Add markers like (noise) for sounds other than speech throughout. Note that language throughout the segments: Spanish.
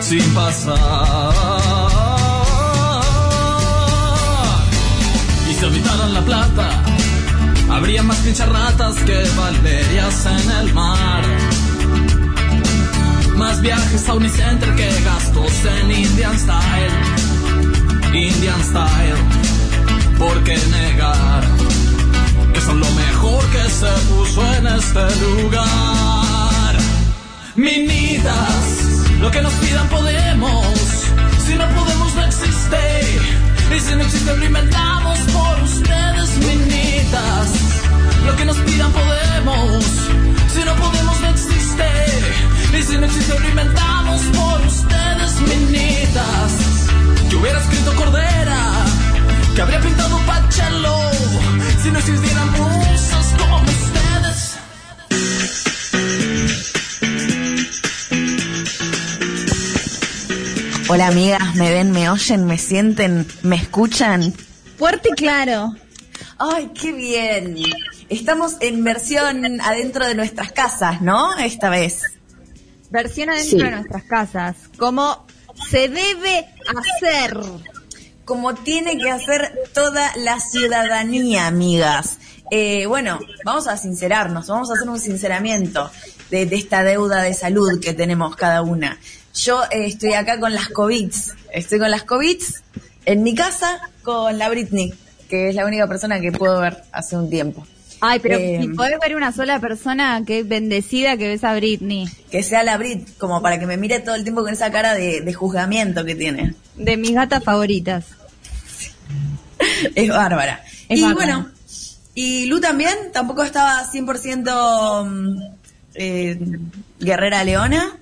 Sin pasar. Y si habitaran la plata, habría más pincharratas que valerias en el mar. Más viajes a Unicenter que gastos en Indian Style. Indian Style. ¿Por qué negar que son lo mejor que se puso en este lugar? Minitas, lo que nos pidan podemos. Si no podemos, no existe. Y si no existe, lo inventamos por ustedes, minitas. Lo que nos pidan podemos. Si no podemos, no existe. Y si no existe, lo inventamos por ustedes, minitas. Yo hubiera escrito Cordera, que habría pintado Pachelo. Si no existieran musas como Hola amigas, ¿me ven, me oyen, me sienten, me escuchan? Fuerte y claro. Ay, qué bien. Estamos en versión adentro de nuestras casas, ¿no? Esta vez. Versión adentro Sí. de nuestras casas. Como se debe hacer. Como tiene que hacer toda la ciudadanía, amigas. Eh, bueno, vamos a sincerarnos, vamos a hacer un sinceramiento de, de esta deuda de salud que tenemos cada una. Yo eh, estoy acá con las COVID. Estoy con las COVID en mi casa con la Britney, que es la única persona que puedo ver hace un tiempo. Ay, pero Eh, si podés ver una sola persona que es bendecida que ves a Britney. que sea la Brit, como para que me mire todo el tiempo con esa cara de, de juzgamiento que tiene. De mis gatas favoritas. (laughs) Es bárbara. Es y bueno, y Lu también tampoco estaba 100% mm, eh, guerrera leona.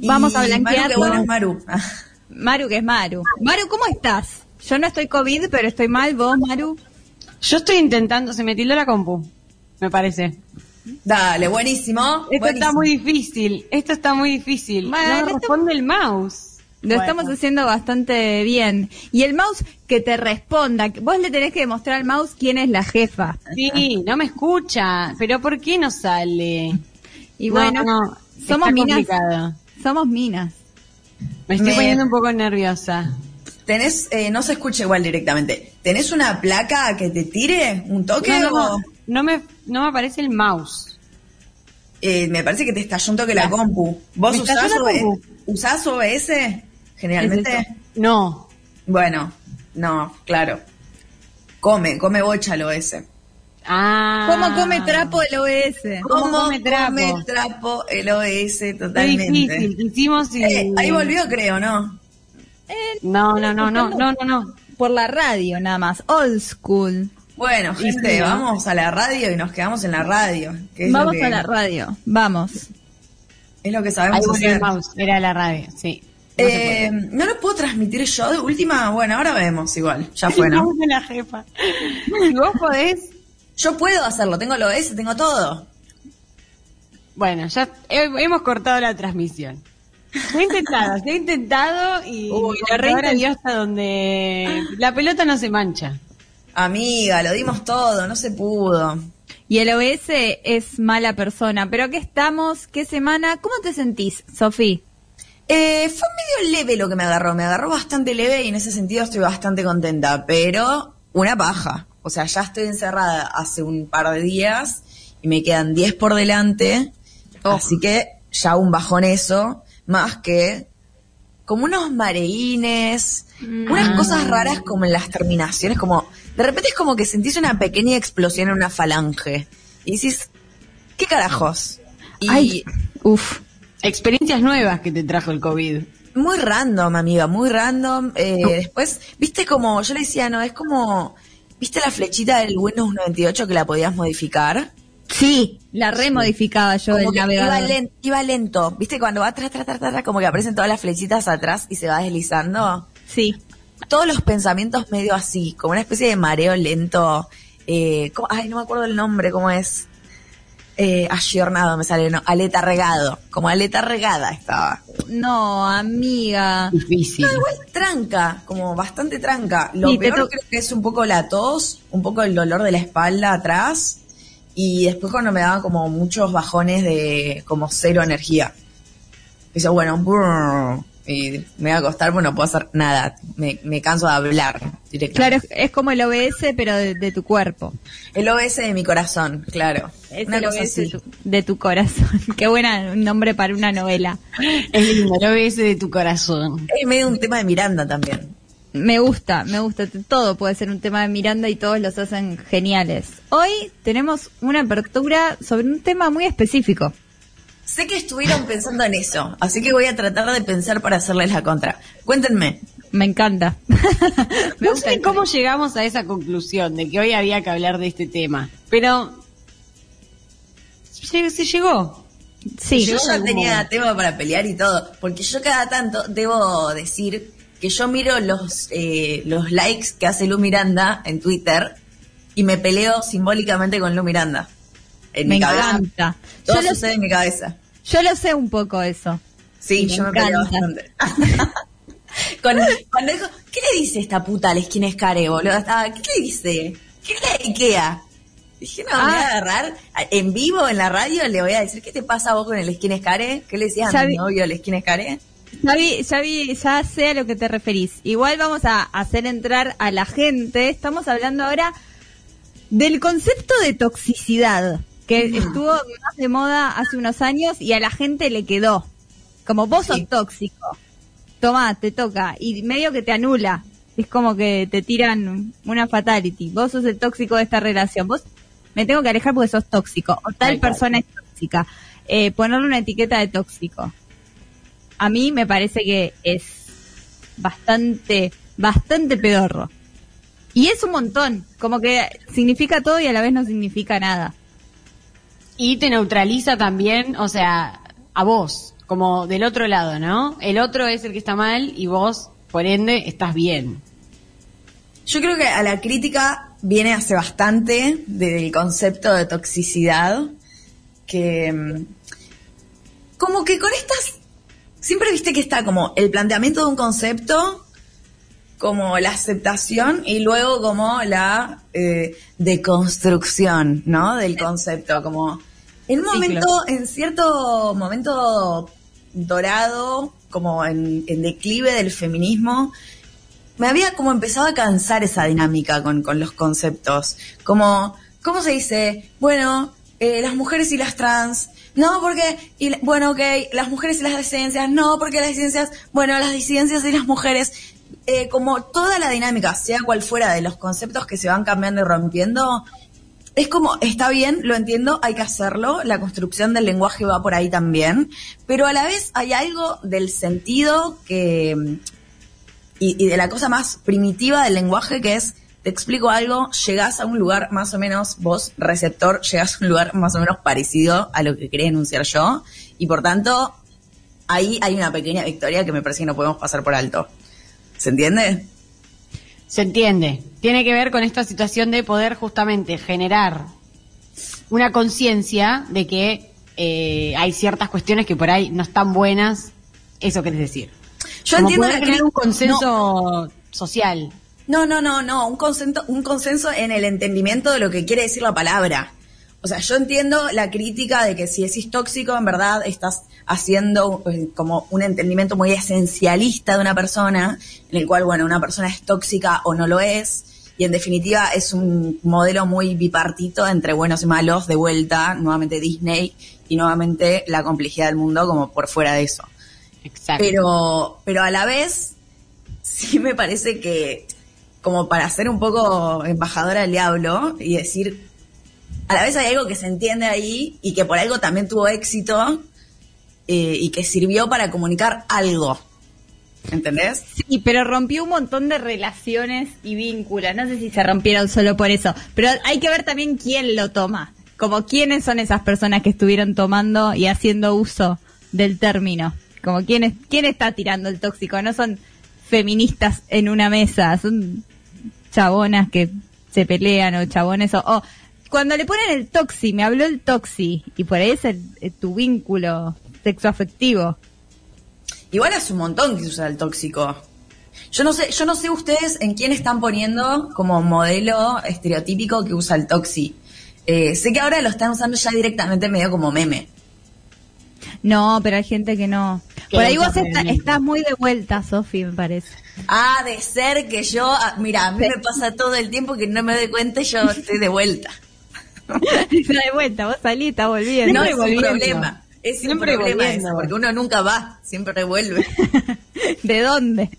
Y Vamos a Maru, blanquearlo. que bueno es Maru. Maru, que es Maru. Maru, ¿cómo estás? Yo no estoy COVID, pero estoy mal. ¿Vos, Maru? Yo estoy intentando, se me tildó la compu, me parece. Dale, buenísimo. Esto buenísimo. está muy difícil, esto está muy difícil. No esto- responde el mouse. Lo Bueno. estamos haciendo bastante bien. Y el mouse que te responda. Vos le tenés que demostrar al mouse quién es la jefa. Sí, no me escucha, pero ¿por qué no sale? Y No, bueno, no, somos está minas. complicado. Somos minas. Me estoy Me- poniendo un poco nerviosa. Tenés, eh, no se escucha igual directamente. ¿Tenés una placa que te tire? ¿Un toque? No, no, o- no, no me, no me aparece el mouse. Eh, me parece que te estalló un toque la compu. ¿Vos usás, OBS? compu. ¿Usás OBS? Generalmente. ¿Es eso? No. Bueno, no, claro. Come, come bocha el OS. Ah. ¿Cómo come trapo el OS? ¿Cómo come trapo? come trapo el OS Qué totalmente? difícil, hicimos y... Eh, ahí volvió, creo, ¿no? No, no, no, no, no, no, no. Por la radio, nada más. Old school. Bueno, gente, vamos a la radio y nos quedamos en la radio. Que es Vamos lo que, a la radio. Vamos. Es lo que Ahí sabemos volvió hacer. el mouse, era la radio, sí. No. Eh, ¿No lo puedo transmitir yo de última? Bueno, ahora vemos igual. Ya fue, ¿no? (laughs) La jefa. Si vos podés, Yo puedo hacerlo, tengo el OS, tengo todo. bueno, ya he- hemos cortado la transmisión. Se ha intentado, se ha intentado y (laughs) Uy, la reinten- dio hasta donde la pelota no se mancha. Amiga, lo dimos todo, no se pudo. Y el OS es mala persona. Pero aquí estamos. ¿Qué semana? ¿Cómo te sentís, Sofía? Eh, fue medio leve lo que me agarró, me agarró bastante leve y en ese sentido estoy bastante contenta, pero una paja. O sea, ya estoy encerrada hace un par de días y me quedan 10 por delante, así que ya un bajón eso, más que como unos mareínes, unas cosas raras como en las terminaciones, como de repente es como que sentís una pequeña explosión en una falange y decís, ¿qué carajos? Y Ay, uf. Experiencias nuevas que te trajo el COVID. Muy random, amiga, muy random. Eh, Después, viste como, yo le decía, no, es como, viste la flechita del Windows 98 que la podías modificar. Sí, la remodificaba yo Como el que iba, navegador. len- iba lento. ¿Viste cuando va atrás, atrás, atrás, atrás, como que aparecen todas las flechitas atrás y se va deslizando? Sí. Todos los pensamientos medio así, como una especie de mareo lento. Eh, ay, no me acuerdo el nombre, ¿cómo es? Eh, ayornado me sale, no, aleta regado. Como aleta regada estaba. No, amiga. Difícil. No, igual tranca, como bastante tranca. Lo Sí, peor creo que es un poco la tos, un poco el dolor de la espalda atrás y después cuando me daban como muchos bajones de como cero energía. Dice, bueno, brrr, y me voy a acostar, bueno, no puedo hacer nada, me, me canso de hablar directamente. es, es como el OBS, pero de, de tu cuerpo. El OS de mi corazón, claro. Es Una el cosa OBS de así. tu, de tu corazón. (laughs) Qué buena un nombre para una novela. Es lindo, lo ves de tu corazón. Es medio un tema de Miranda también. Me gusta, me gusta. Todo puede ser un tema de Miranda y todos los hacen geniales. Hoy tenemos una apertura sobre un tema muy específico. Sé que estuvieron pensando en eso, así que voy a tratar de pensar para hacerles la contra. Cuéntenme. Me encanta. (laughs) me No gusta sé cómo llegamos a esa conclusión de que hoy había que hablar de este tema, pero se, se llegó. Sí, yo ya tenía momento. tema para pelear y todo, porque yo cada tanto debo decir que yo miro los, eh, los likes que hace Lu Miranda en Twitter y me peleo simbólicamente con Lu Miranda. En me mi cabeza. encanta. Todo Yo lo, sucede en mi cabeza. yo lo sé un poco eso. Sí, Me yo me peleo encanta. bastante. (laughs) Con- cuando dijo, ¿qué le dice esta puta al skin es care, boludo? Estaba, ¿Qué le dice? ¿Qué le Ikea? Dije, no, me voy a Ah. agarrar en vivo en la radio, le voy a decir, ¿qué te pasa vos con el skin es care? ¿Qué le decías a mi vi- novio el skin es care? Ya vi, ya vi, ya sé a lo que te referís. Igual vamos a hacer entrar a la gente. Estamos hablando ahora del concepto de toxicidad, que estuvo más de moda hace unos años y a la gente le quedó. Como vos Sí. sos tóxico. Tomá, te toca. Y medio que te anula. Es como que te tiran una fatality. Vos sos el tóxico de esta relación. Vos me tengo que alejar porque sos tóxico. O tal persona es tóxica. Eh, ponerle una etiqueta de tóxico a mí me parece que es bastante, bastante pedorro. Y es un montón, como que significa todo y a la vez no significa nada. Y te neutraliza también, o sea, a vos, como del otro lado, ¿no? El otro es el que está mal y vos, por ende, estás bien. Yo creo que a la crítica viene hace bastante del concepto de toxicidad, que mm, como que con estas, siempre viste que está como el planteamiento de un concepto, como la aceptación y luego como la eh, deconstrucción, ¿no? Del concepto, como en un momento, en cierto momento dorado, como en, en declive del feminismo, me había como empezado a cansar esa dinámica con, con los conceptos. Como, ¿cómo se dice? Bueno, eh, las mujeres y las trans. No, porque, y, bueno, ok, las mujeres y las disidencias. No, porque las disidencias, bueno, las disidencias y las mujeres. Eh, como toda la dinámica, sea cual fuera de los conceptos que se van cambiando y rompiendo, es como, está bien, lo entiendo, hay que hacerlo, la construcción del lenguaje va por ahí también, pero a la vez hay algo del sentido que, y, y de la cosa más primitiva del lenguaje que es, te explico algo, llegás a un lugar más o menos, vos, receptor, llegás a un lugar más o menos parecido a lo que quería enunciar yo, y por tanto, ahí hay una pequeña victoria que me parece que no podemos pasar por alto. ¿Se entiende? Se entiende. Tiene que ver con esta situación de poder justamente generar una conciencia de que eh, hay ciertas cuestiones que por ahí no están buenas. Eso querés decir. Yo Como entiendo poder la crear un consenso social. No, no, no, no, un consenso, un consenso en el entendimiento de lo que quiere decir la palabra. O sea, yo entiendo la crítica de que si decís tóxico, en verdad estás haciendo eh, como un entendimiento muy esencialista de una persona, en el cual, bueno, una persona es tóxica o no lo es, y en definitiva es un modelo muy bipartito entre buenos y malos, de vuelta, nuevamente Disney, y nuevamente la complejidad del mundo como por fuera de eso. Exacto. Pero, pero a la vez, sí me parece que, como para ser un poco embajadora del diablo y decir, a la vez hay algo que se entiende ahí y que por algo también tuvo éxito eh, y que sirvió para comunicar algo. ¿Entendés? Sí, pero rompió un montón de relaciones y vínculos. No sé si se rompieron solo por eso, pero hay que ver también quién lo toma. como quiénes son esas personas que estuvieron tomando y haciendo uso del término. Como quién, quién está tirando el tóxico. No son feministas en una mesa, son chabonas que se pelean o chabones o, o cuando le ponen el toxi, me habló el toxi y por ahí es el- eh, tu vínculo sexoafectivo. Igual es un montón que se usa el tóxico. Yo no sé, yo no sé ustedes en quién están poniendo como modelo estereotípico que usa el toxi. Eh, sé que ahora lo están usando ya directamente medio como meme. No, pero hay gente que no. Por ahí vos está- estás muy de vuelta, Sofi, me parece. Ah, de ser que yo, ah, mira, a mí me pasa todo el tiempo que no me doy cuenta y yo estoy de vuelta. (laughs) Está de vuelta, vos salís, estás volviendo. no es un problema. Es un Siempre problema volviendo. eso, porque uno nunca va, siempre vuelve. (laughs) ¿De dónde?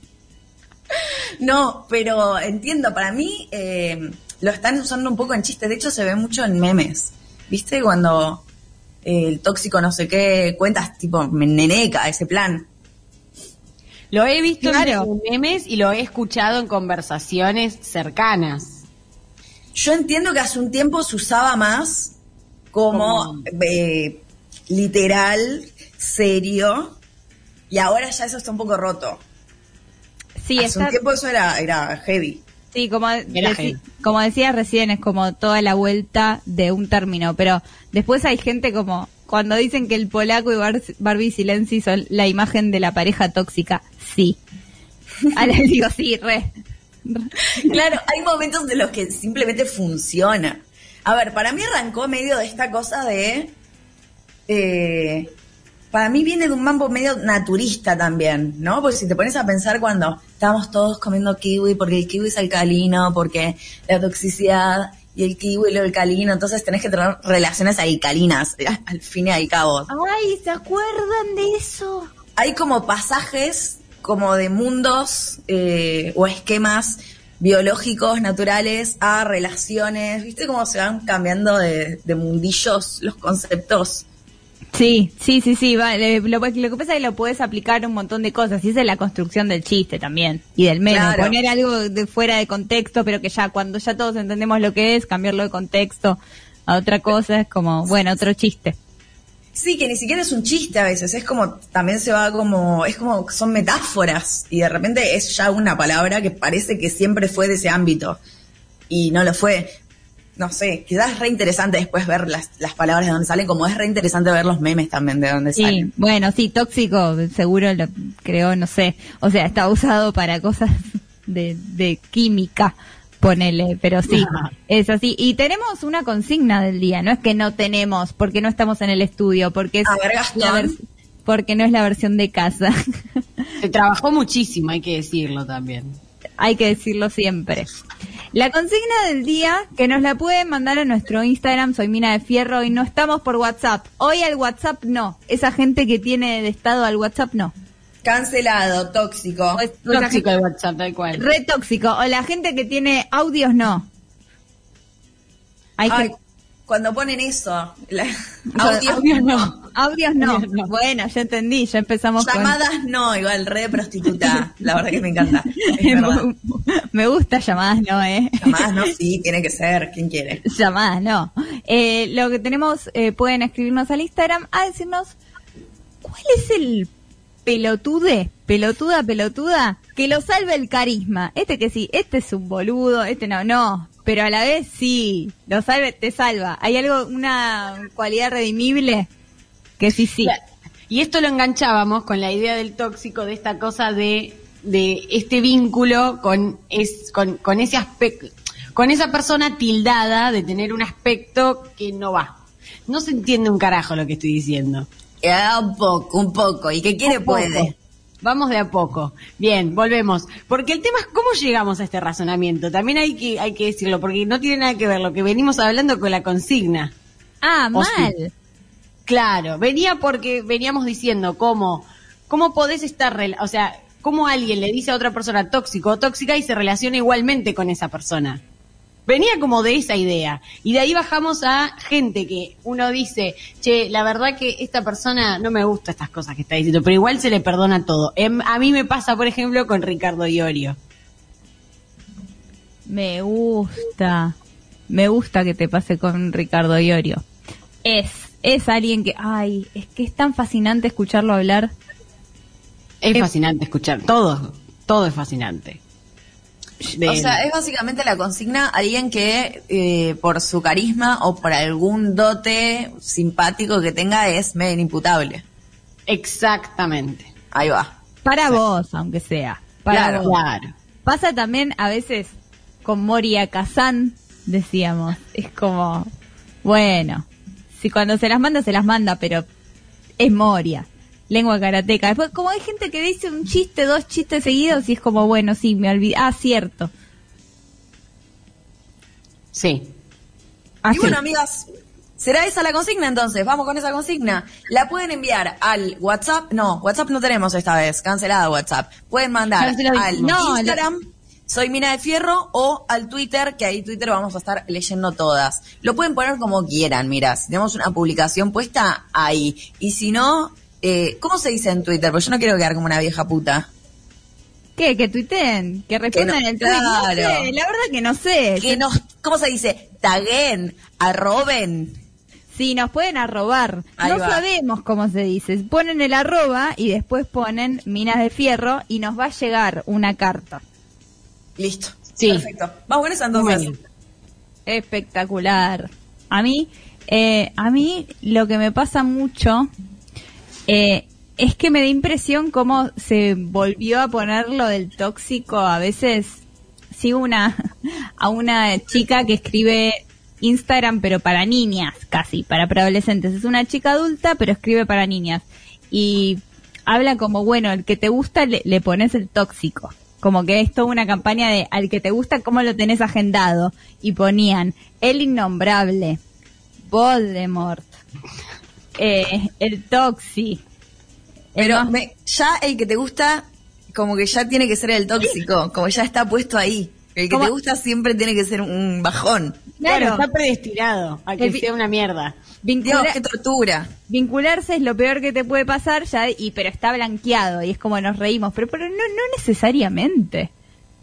No, pero entiendo, para mí eh, lo están usando un poco en chiste, de hecho se ve mucho en memes, ¿viste? Cuando eh, el tóxico no sé qué, cuentas tipo neneca, ese plan. Lo he visto Claro. en memes y lo he escuchado en conversaciones cercanas. Yo entiendo que hace un tiempo se usaba más como eh, literal, serio, y ahora ya eso está un poco roto. Sí, hace está, un tiempo eso era, era heavy. sí como, como decías recién, es como toda la vuelta de un término, pero después hay gente como cuando dicen que el polaco y Bar- Barbie Silenzi son la imagen de la pareja tóxica, sí. (laughs) Ahora digo, sí, re. (laughs) Claro, hay momentos de los que simplemente funciona. A ver, para mí arrancó medio de esta cosa de... eh, para mí viene de un mambo medio naturista también, ¿no? Porque si te pones a pensar cuando estábamos todos comiendo kiwi, porque el kiwi es alcalino, porque la toxicidad y el kiwi y lo alcalino, entonces tenés que tener relaciones alcalinas, (laughs) al fin y al cabo. Ay, ¿se acuerdan de eso? hay como pasajes como de mundos eh, o esquemas biológicos, naturales, a relaciones, ¿viste cómo se van cambiando de, de mundillos los conceptos? Sí, sí, sí, sí. va, le- lo, lo que pasa es que lo puedes aplicar a un montón de cosas. Y esa es la construcción del chiste también. Y del. Claro. Poner algo de fuera de contexto, pero que ya cuando ya todos entendemos lo que es, cambiarlo de contexto a otra cosa es como, bueno, otro chiste. Sí, que ni siquiera es un chiste a veces, es como, también se va como, es como, son metáforas y de repente es ya una palabra que parece que siempre fue de ese ámbito y no lo fue. No sé, quizás es re interesante después ver las, las palabras de dónde salen, como es re interesante ver los memes también de dónde Sí, salen. bueno, sí, tóxico, seguro lo creo, no sé. O sea, está usado para cosas de, de química, ponele, pero sí, es así. Y tenemos una consigna del día, no es que no tenemos, porque no estamos en el estudio, porque es ver, la porque no es la versión de casa. (laughs) Se trabajó muchísimo, hay que decirlo también. Hay que decirlo siempre. La consigna del día, que nos la pueden mandar a nuestro Instagram, soy Mina de Fierro, y no estamos por WhatsApp. Hoy al WhatsApp no. Esa gente que tiene de estado al WhatsApp no. Cancelado, tóxico. Sea, Tóxico de WhatsApp, tal cual. Re tóxico. O la gente que tiene audios, no. Hay Ay, que- cuando ponen eso, la- Audio- (laughs) audios no. audios no. Audios no. Bueno, ya entendí, ya empezamos llamadas no, igual, re de prostituta, la verdad que me encanta. (laughs) Es. Me gusta llamadas, no, eh. Llamadas no, sí, tiene que ser, ¿quién quiere? Llamadas, no. Eh, lo que tenemos, eh, pueden escribirnos al Instagram a decirnos cuál es el pelotude, pelotuda, pelotuda, que lo salve el carisma. Este que sí, este es un boludo, este no, no. Pero a la vez sí, lo salve, te salva. ¿Hay algo, una cualidad redimible? Que sí, sí. Y esto lo enganchábamos con la idea del tóxico, de esta cosa de, de este vínculo con, es, con, con ese aspecto, con esa persona tildada de tener un aspecto que no va. No se entiende un carajo lo que estoy diciendo. Ah, un poco, un poco. ¿Y que quiere Un poco. puede? Vamos de a poco. Bien, volvemos. Porque el tema es cómo llegamos a este razonamiento. También hay que, hay que decirlo, porque no tiene nada que ver lo que venimos hablando con la consigna. Ah, O sí. mal. Claro, venía porque veníamos diciendo cómo, cómo podés estar, o sea, cómo alguien le dice a otra persona tóxico o tóxica y se relaciona igualmente con esa persona. Venía como de esa idea. Y de ahí bajamos a gente que uno dice, che, la verdad que esta persona no me gusta estas cosas que está diciendo, pero igual se le perdona todo. Em, a mí me pasa, por ejemplo, con Ricardo Iorio. Me gusta. Me gusta que te pase con Ricardo Iorio. es, es alguien que, ay, es que es tan fascinante escucharlo hablar. Es Eh, fascinante escuchar. Todo, todo es fascinante. De- O sea, es básicamente la consigna alguien que eh, por su carisma o por algún dote simpático que tenga es medio inimputable. Exactamente. Ahí va. Para vos, aunque sea. Para Claro. vos. Claro. Pasa también a veces con Moria Kazan, decíamos. Es como, bueno, si cuando se las manda, se las manda, pero es Moria. Lengua karateca. Después, como hay gente que dice un chiste, dos chistes seguidos, y es como, bueno, sí, me olvidé. Ah, cierto. Sí. Así. Y bueno, amigas, ¿será esa la consigna entonces? Vamos con esa consigna. La pueden enviar al WhatsApp. No, WhatsApp no tenemos esta vez. Cancelada WhatsApp. Pueden mandar al No, Instagram. Soy Mina de Fierro o al Twitter, que ahí Twitter vamos a estar leyendo todas. Lo pueden poner como quieran, mira, si tenemos una publicación puesta ahí. Y si no, eh, ¿cómo se dice en Twitter? Porque yo no quiero quedar como una vieja puta. ¿Qué? Que tuiteen, que respondan no- el tweet. No claro. sé, la verdad que no sé. Que nos, ¿cómo se dice? Taguen, arroben. Sí, nos pueden arrobar. Ahí no va. sabemos cómo se dice. Ponen el arroba y después ponen minas de fierro y nos va a llegar una carta. Listo. Sí. Perfecto. Vamos con eso entonces. Bueno. Espectacular. A mí, eh, a mí lo que me pasa mucho eh, es que me da impresión cómo se volvió a poner lo del tóxico. A veces sigo una (laughs) a una chica que escribe Instagram pero para niñas, casi, para preadolescentes. Es una chica adulta pero escribe para niñas. Y habla como, bueno, el que te gusta le, le pones el tóxico. Como que es toda una campaña de al que te gusta, cómo lo tenés agendado. Y ponían el innombrable, Voldemort, eh, el Toxi. el Pero más- me- ya el que te gusta, como que ya tiene que ser el tóxico, como ya está puesto ahí. El que te gusta siempre tiene que ser un bajón. Claro, Claro. está predestinado a que El sea una mierda. vincula- Dios, qué tortura. vincularse es lo peor que te puede pasar ya y pero está blanqueado y es como nos reímos pero pero no no necesariamente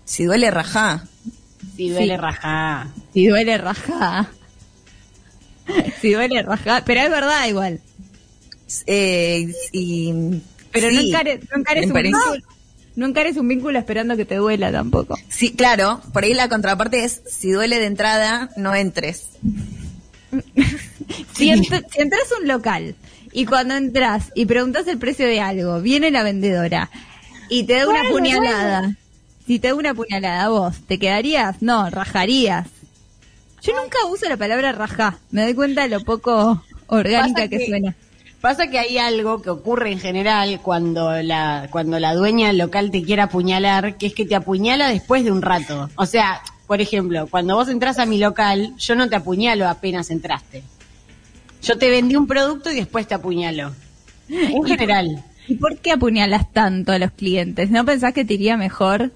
Si duele, rajá. Si duele Sí. rajá. si duele raja (laughs) si duele raja pero es verdad igual Eh, y, pero sí, no encares no encares un vínculo no encares un vínculo esperando que te duela tampoco Sí, claro, por ahí la contraparte es, si duele de entrada, no entres. (laughs) si, ent- si entras a un local y cuando entras y preguntas el precio de algo, viene la vendedora y te da una Bueno, puñalada. Si te da una puñalada, vos, ¿te quedarías? No, rajarías. Yo nunca uso la palabra rajá. Me doy cuenta de lo poco orgánica que, que- suena. Pasa que hay algo que ocurre en general cuando la, cuando la dueña local te quiere apuñalar, que es que te apuñala después de un rato. O sea, por ejemplo, cuando vos entras a mi local, yo no te apuñalo apenas entraste. Yo te vendí un producto y después te apuñalo. En (laughs) general. ¿Y por qué apuñalas tanto a los clientes? ¿No pensás que te iría mejor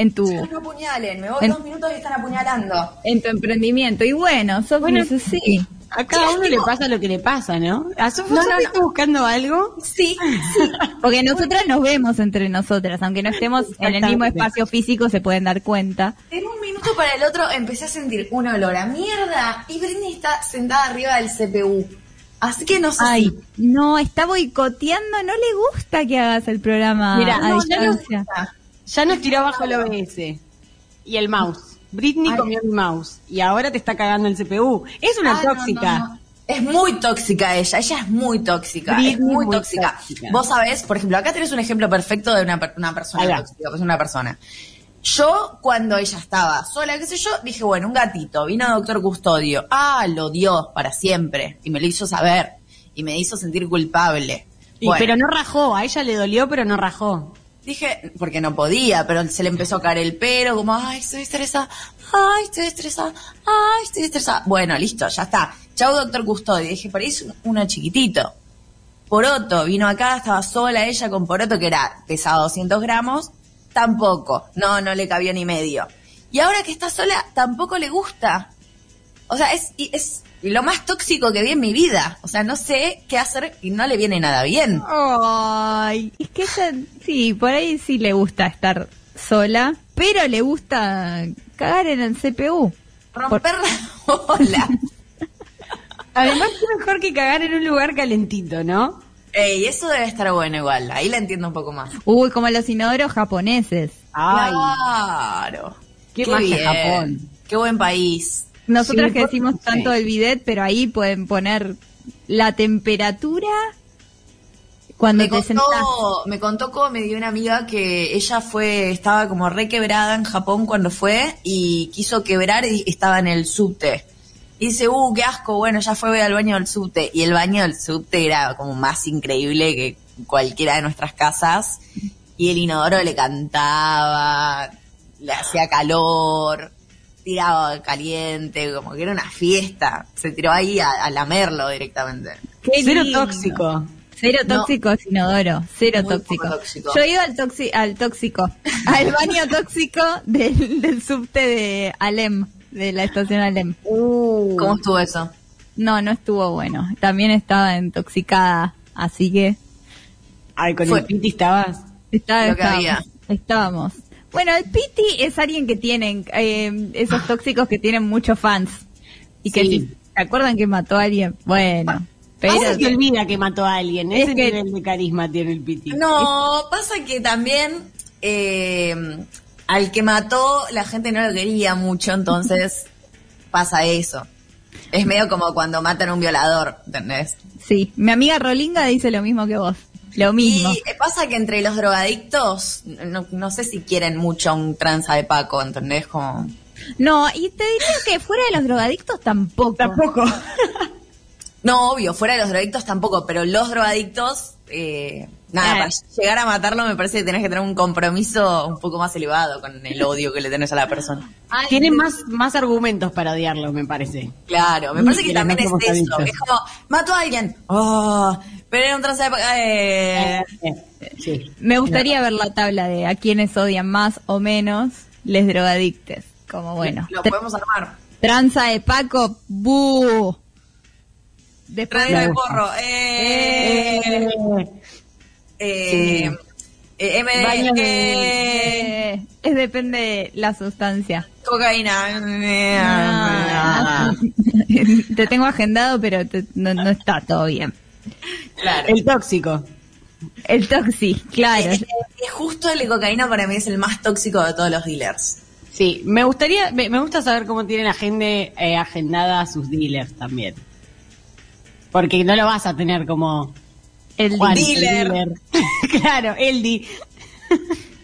en tu, No apuñalen, me voy En- dos minutos y están apuñalando. en tu emprendimiento? Y bueno, Sofi, Bueno, eso sí. A cada uno le pasa lo que le pasa, ¿no? ¿A está buscando algo? Sí, Porque nosotras nos vemos entre nosotras, aunque no estemos en el mismo espacio físico, se pueden dar cuenta. En un minuto para el otro empecé a sentir un olor a mierda y Britney está sentada arriba del CPU. Así que no sé Ay, si... no, está boicoteando, no le gusta que hagas el programa Mira, a no, ya no- distancia. Ya nos tiró abajo el OBS y el mouse. Britney Ay. comió mi mouse y ahora te está cagando el CPU. Es una Ah, tóxica. no, no. Es muy tóxica ella, ella es muy tóxica, Britney es muy, muy tóxica. tóxica. Vos sabés, por ejemplo, acá tenés un ejemplo perfecto de una, una persona tóxica, pues una persona. Yo, cuando ella estaba sola, qué sé yo, dije, bueno, un gatito, vino Doctor Custodio. Ah, lo dio para siempre. Y me lo hizo saber. Y me hizo sentir culpable. Y- Bueno, Pero no rajó, a ella le dolió, pero no rajó. Dije, porque no podía, pero se le empezó a caer el pelo, como, ay, estoy estresada, ay, estoy estresada, ay, estoy estresada. Bueno, listo, ya está. Chau, doctor Custodio. Dije, por ahí es un- uno chiquitito. Poroto, vino acá, estaba sola ella con Poroto, que era, pesaba 200 gramos, tampoco, no, no le cabía ni medio. Y ahora que está sola, tampoco le gusta. O sea, es, y- lo más tóxico que vi en mi vida. O sea, no sé qué hacer y no le viene nada bien. Ay, es que ella, sí, por ahí sí le gusta estar sola, pero le gusta cagar en el CPU. Romper la bola. (laughs) Además, es mejor que cagar en un lugar calentito, ¿no? Ey, eso debe estar bueno igual. Ahí la entiendo un poco más. Uy, como los inodoros japoneses. Ay, Claro. Qué magia Japón. Qué buen país. Nosotros Sí, que decimos sí. tanto del bidet, pero ahí pueden poner la temperatura cuando Me te sentás. contó, me contó como me dio una amiga que ella fue, estaba como requebrada en Japón cuando fue y quiso quebrar y estaba en el subte. Y dice, uh, qué asco, bueno, ya fue voy al baño del subte. Y el baño del subte era como más increíble que cualquiera de nuestras casas. Y el inodoro le cantaba, le hacía calor, tiraba caliente, como que era una fiesta. Se tiró ahí a, a lamerlo directamente. Qué Cero lindo. tóxico. Cero No. tóxico es inodoro, cero tóxico. tóxico. Yo he ido al, toxi al tóxico, (laughs) al baño tóxico del, del subte de Alem, de la estación Alem. ¿Cómo estuvo eso? No, no estuvo bueno. También estaba intoxicada, así que Ay, con Fue- el piti estabas. estaba, Lo que estábamos, había. estábamos. Bueno, el Piti es alguien que tienen eh, esos tóxicos que tienen muchos fans y que Sí. si se acuerdan que mató a alguien, bueno, pero Pero se olvida que mató a alguien. Es Ese que- nivel de carisma tiene el piti. No, pasa que también eh, al que mató la gente no lo quería mucho, entonces (laughs) pasa eso. Es medio como cuando matan a un violador, ¿entendés? sí, mi amiga Rolinga dice lo mismo que vos, lo mismo. Y pasa que entre los drogadictos, no, no sé si quieren mucho a un tranza de Paco, ¿entendés? Como... No, y te diría que fuera de los drogadictos tampoco. Tampoco. (laughs) No, obvio, fuera de los drogadictos tampoco, pero los drogadictos, eh, nada, para llegar a matarlo me parece que tenés que tener un compromiso un poco más elevado con el odio que le tenés a la persona. Ay, Tiene más, más argumentos para odiarlo, me parece. Claro, me parece Sí, que también es eso. Es como, mato a alguien. Oh, pero tranza de... pa- Eh, Sí. Me gustaría ver la tabla de a quienes odian más o menos les drogadictes. Como bueno. Lo podemos armar. tranza de Paco, bu. Después Tranza de porro. Eh, eh, eh, MD, Baños de- eh, eh, es depende de la sustancia. cocaína. Ah. (laughs) te tengo agendado, pero te- no, no está todo bien. Claro. El tóxico. El toxi, claro. Es, es justo el de cocaína para mí es el más tóxico de todos los dealers. Sí, me gustaría, me, me gusta saber cómo tienen agende, eh, agendada a sus dealers también. Porque no lo vas a tener como El Juan, el dealer. (laughs) claro, el di.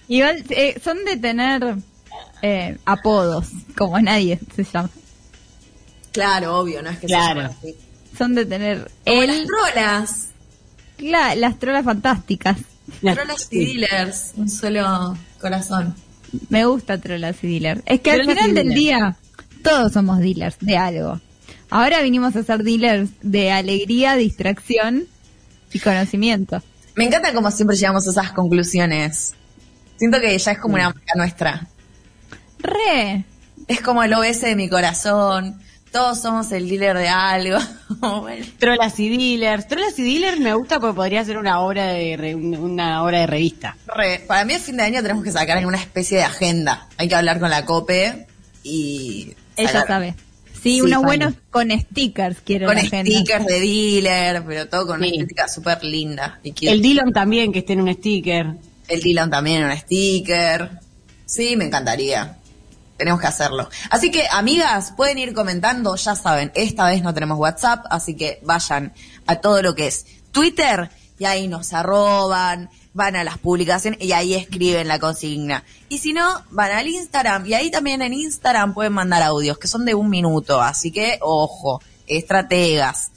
Igual eh, son de tener eh, apodos, como nadie se llama. Claro, obvio, no es que Claro. se así. Son de tener Como el, las trolas. la- las trolas fantásticas. Trolas y dealers. Un solo corazón. Me gusta trolas y dealers. Es que al Trolas final del día todos somos dealers de algo. Ahora vinimos a ser dealers de alegría, distracción y conocimiento. Me encanta como siempre llegamos a esas conclusiones. Siento que ya es como una marca nuestra. Re. Es como el OS de mi corazón. Todos somos el dealer de algo. (laughs) Bueno. Trolas y dealers. Trolas y dealers me gusta porque podría ser una obra de re- una obra de revista. Re, para mí a fin de año tenemos que sacar una especie de agenda. Hay que hablar con la COPE y... Ella sacar- sabe. Sí, Sí, unos bueno. buenos con stickers quiero Con agenda. stickers de dealer, pero todo con una estética súper linda. Y. El Dylan también, que esté en un sticker. El Dylan también en un sticker. Sí, me encantaría. Tenemos que hacerlo. Así que, amigas, pueden ir comentando, ya saben, esta vez no tenemos WhatsApp, así que vayan a todo lo que es Twitter y ahí nos arroban, van a las publicaciones y ahí escriben la consigna. Y si no, van al Instagram y ahí también en Instagram pueden mandar audios que son de un minuto, así que, ojo, estrategas.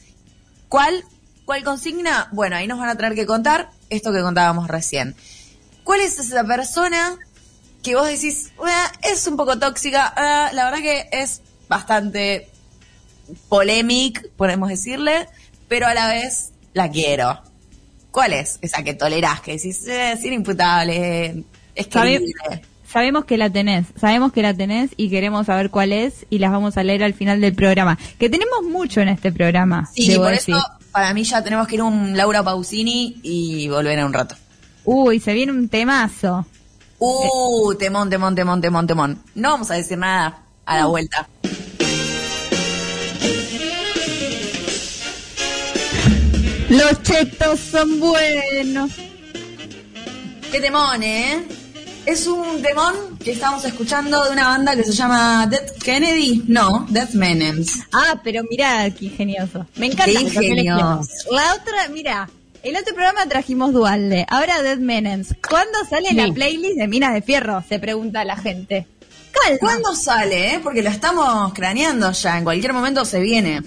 ¿Cuál? ¿Cuál consigna? Bueno, ahí nos van a tener que contar esto que contábamos recién. ¿Cuál es esa persona que vos decís, "Ah, es un poco tóxica? ah, la verdad que es bastante polémica, podemos decirle, pero a la vez la quiero. ¿Cuál es esa que tolerás? Que decís, eh, es inimputable, es querible. Sabemos que la tenés, sabemos que la tenés y queremos saber cuál es y las vamos a leer al final del programa. Que tenemos mucho en este programa. Sí, por decir. eso para mí ya tenemos que ir a un Laura Pausini y volver en un rato. Uy, se viene un temazo. Uh, temón, temón, temón, temón, temón. No vamos a decir nada a la vuelta. Los chetos son buenos. Qué temón, ¿eh? Es un temón que estamos escuchando de una banda que se llama Dead Kennedy. No, Death Menems. Ah, pero mira qué ingenioso. Me encanta. Qué ingenioso. La otra, mira, el otro programa trajimos Dualde, ahora Dead Menems. ¿Cuándo sale Sí. la playlist de Minas de Fierro? Se pregunta la gente. Calma. ¿Cuándo sale, eh? Porque lo estamos craneando ya. En cualquier momento se viene.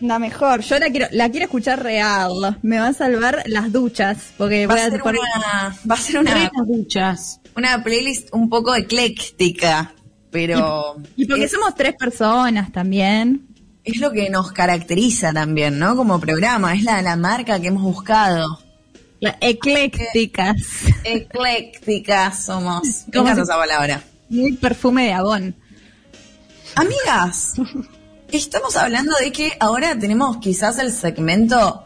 La mejor. Yo la quiero, la quiero escuchar real. Me va a salvar las duchas. Porque Va voy a ser poner- una, va a ser una, duchas. una playlist un poco ecléctica. Pero Y porque es, somos tres personas también. Es lo que nos caracteriza también, ¿no? Como programa. Es la, la marca que hemos buscado. La- eclécticas. (laughs) Eclécticas somos. (laughs) Me encanta si- esa palabra. Muy perfume de abón. Amigas, estamos hablando de que ahora tenemos quizás el segmento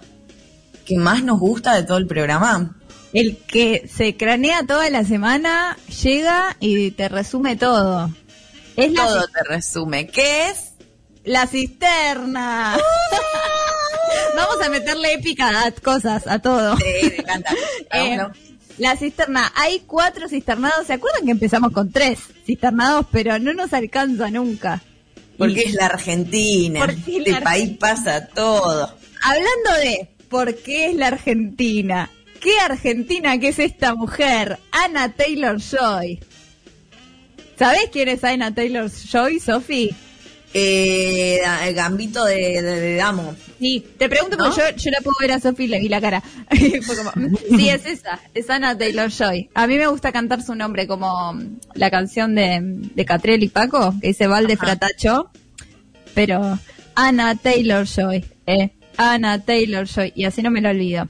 que más nos gusta de todo el programa. El que se cranea toda la semana, llega y te resume todo. Es la, Todo te resume. ¿Qué es? La cisterna. Vamos a meterle épica a cosas, a todo. Sí, me encanta. (laughs) Eh, la cisterna, hay cuatro cisternados. ¿Se acuerdan que empezamos con tres cisternados, pero no nos alcanza nunca? Porque Y es la Argentina. Porque este la- país pasa todo. hablando de por qué es la Argentina, ¿qué Argentina que es esta mujer? Ana Taylor Joy. ¿Sabés quién es Ana Taylor Joy, Sofi? Eh, el gambito de, de- de Damo. Sí, te pregunto ¿No? porque yo, yo la puedo ver a Sofi y la cara. (laughs) Como, mm, sí, es esa, es Ana Taylor Joy. A mí me gusta cantar su nombre como mm, la canción de, de Catriel y Paco, que dice Valde. Fratacho, pero Ana Taylor Joy, eh, Ana Taylor Joy, y así no me lo olvido.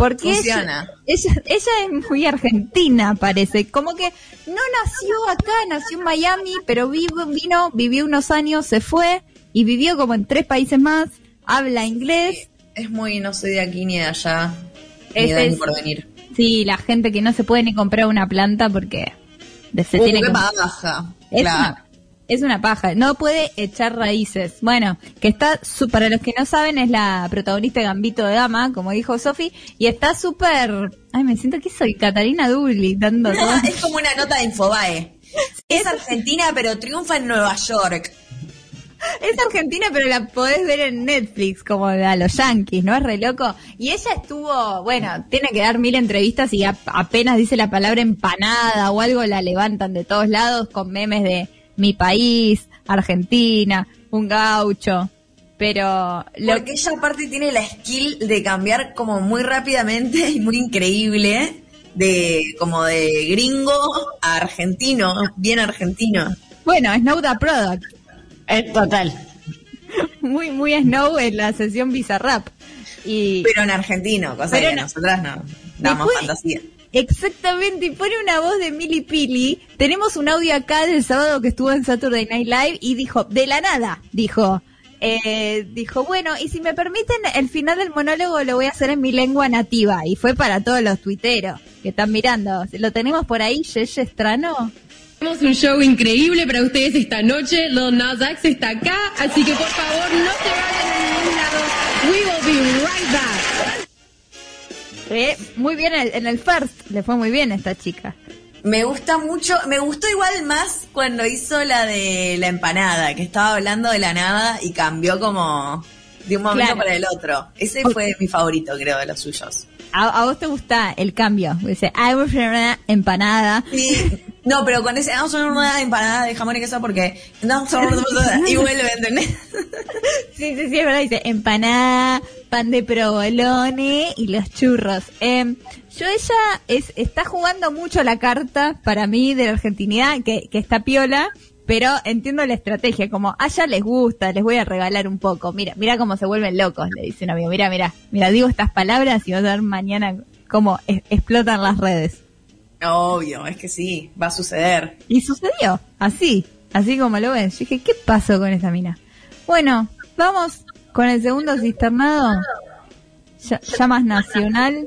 Porque ella, ella, ella es muy argentina, parece. Como que no nació acá, nació en Miami, pero vivo, vino, vivió unos años, se fue y vivió como en tres países más. Habla inglés. Es muy, no soy de aquí ni de allá. Ni Ese de es- ni por venir. Sí, la gente que no se puede ni comprar una planta porque se Uh, tiene que... baja. Es, Claro. una, es una paja, no puede echar raíces. Bueno, que está, su- para los que no saben, es la protagonista de Gambito de Dama, como dijo Sofi, y está súper... Ay, me siento que soy Catalina Dulli dando todo. es como una nota de Infobae. Es argentina, pero triunfa en Nueva York. Es argentina, pero la podés ver en Netflix, como a los yankees, ¿no? Es re loco. Y ella estuvo, bueno, tiene que dar mil entrevistas y ap- apenas dice la palabra empanada o algo, la levantan de todos lados con memes de mi país, Argentina, un gaucho. Pero lo Porque ella aparte tiene la skill de cambiar como muy rápidamente (laughs) y muy increíble de como de gringo a argentino, bien argentino. bueno, Snow the Product. Es total. Muy, muy Snow en la sesión Bizarrap. Y Pero en argentino, cosa Pero que no- nosotras no damos Después- fantasía. Exactamente, y pone una voz de Milly Pili. Tenemos un audio acá del sábado que estuvo en Saturday Night Live y dijo, de la nada, dijo, eh, dijo, bueno, y si me permiten, el final del monólogo lo voy a hacer en mi lengua nativa. Y fue para todos los tuiteros que están mirando. ¿Lo tenemos por ahí, Yeye Estrano? Tenemos un show increíble para ustedes esta noche. Lil Nas X está acá, así que por favor no se vayan a ningún lado. We will be right back. Eh, muy bien en el, en el first, le fue muy bien a esta chica. Me gusta mucho, me gustó igual más cuando hizo la de la empanada, que estaba hablando de la nada y cambió como de un momento Claro. para el otro. Ese fue mi favorito, creo, de los suyos. A, a vos te gusta el cambio. Dice, I was una empanada. Sí. No, pero con ese, vamos a una empanada de jamón y queso porque no, y vuelve, ¿entendés? (laughs) Sí, sí, sí, es verdad. Dice empanada, pan de provolone y los churros. Eh, yo ella es, está jugando mucho la carta para mí de la argentinidad, que, que está piola, pero entiendo la estrategia, como a ella les gusta, les voy a regalar un poco. Mira, mira cómo se vuelven locos, le dice un amigo. Mira, mira, mira, digo estas palabras y vas a ver mañana cómo es- explotan las redes. Obvio, es que sí, va a suceder. Y sucedió, así, así como lo ven. Yo dije, ¿qué pasó con esa mina? Bueno, vamos con el segundo cisternado, ya, ya más nacional,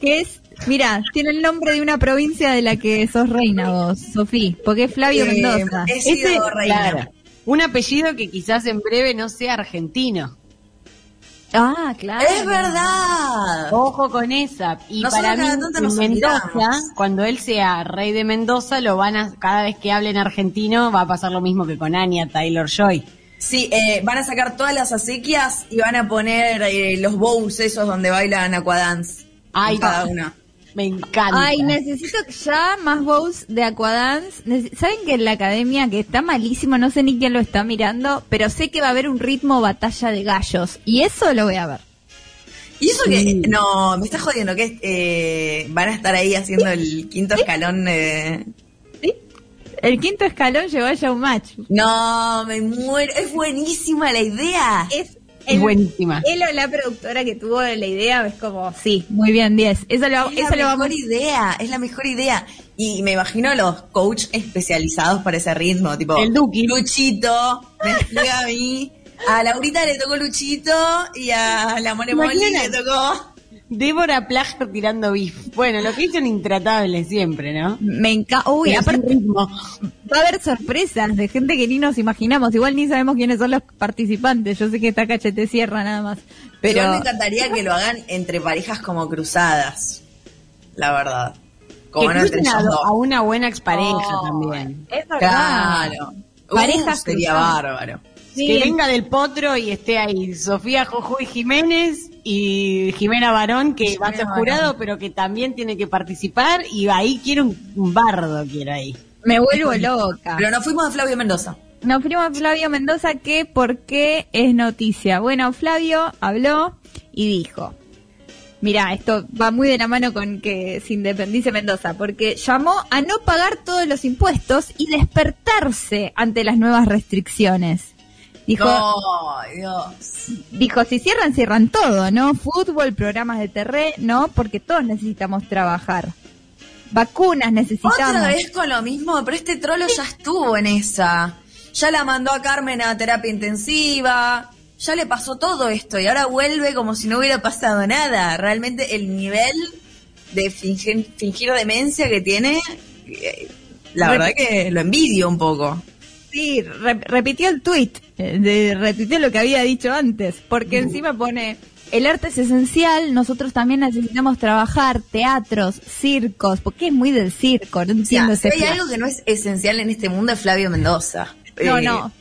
que es, mira, tiene el nombre de una provincia de la que sos reina vos, Sofí, porque es Flavio Eh, Mendoza. he sido Ese- reina. Claro. Un apellido que quizás en breve no sea argentino. Ah, claro. Es verdad. Ojo con esa. Y Nosotros para mí, nos Mendoza, olvidamos. cuando él sea rey de Mendoza, lo van a, cada vez que hable en argentino, va a pasar lo mismo que con Anya Taylor Joy. Sí, eh, van a sacar todas las acequias y van a poner eh, los bowls esos donde bailan aquadance. Ay, cada una. Me encanta. Ay, necesito ya más bows de Aquadance. ¿Saben que en la academia, que está malísimo, no sé ni quién lo está mirando, pero sé que va a haber un ritmo batalla de gallos. Y eso lo voy a ver. Y eso que, no, me está jodiendo, que eh, van a estar ahí haciendo el quinto escalón. eh. El quinto escalón llegó a Showmatch. No, me muero, es buenísima la idea. Es buenísima. Él o la productora que tuvo la idea es como, sí, muy bien, 10. Eso lo, Es eso la lo vamos mejor idea, es la mejor idea. Y me imagino los coach especializados para ese ritmo, tipo El Duki. Luchito, me explica a mí. A Laurita le tocó Luchito y a la More Molly Imagina. le tocó. Débora Plager tirando bif. Bueno, lo que hizo en Intratable siempre, ¿no? Me encanta. Uy, Pero aparte ritmo. va a haber sorpresas de gente que ni nos imaginamos. Igual ni sabemos quiénes son los participantes. Yo sé que está Cachete Sierra nada más. Pero Pero me encantaría que lo hagan entre parejas como cruzadas. La verdad. Como que no entre a, una buena expareja Oh, también. Es verdad. Claro. Parejas Uh, sería cruzadas. bárbaro. Sí, que venga del potro y esté ahí Sofía Jojoy Jiménez y Jimena Barón, que va a ser jurado, Barón. pero que también tiene que participar. Y ahí quiero un, un bardo, quiero ahí. me vuelvo loca. Pero nos fuimos a Flavio Mendoza. Nos fuimos a Flavio Mendoza que por qué es noticia. Bueno, Flavio habló y dijo, mira, esto va muy de la mano con que se independice Mendoza, porque llamó a no pagar todos los impuestos y despertarse ante las nuevas restricciones. Dijo, No, Dios. dijo, si cierran, cierran todo, ¿no? Fútbol, programas de terreno, porque todos necesitamos trabajar. Vacunas necesitamos. Otra vez con lo mismo, pero este trolo ya estuvo en esa. Ya la mandó a Carmen a terapia intensiva. Ya le pasó todo esto y ahora vuelve como si no hubiera pasado nada. Realmente el nivel de fingir, fingir demencia que tiene, eh, la verdad que lo envidio un poco. Sí, re- repitió el tweet, eh, de, repitió lo que había dicho antes, porque encima pone, el arte es esencial, nosotros también necesitamos trabajar, teatros, circos, porque es muy del circo, no O sea, entiendo ese hay plan. algo que no es esencial en este mundo es Flavio Mendoza. No, Eh, no,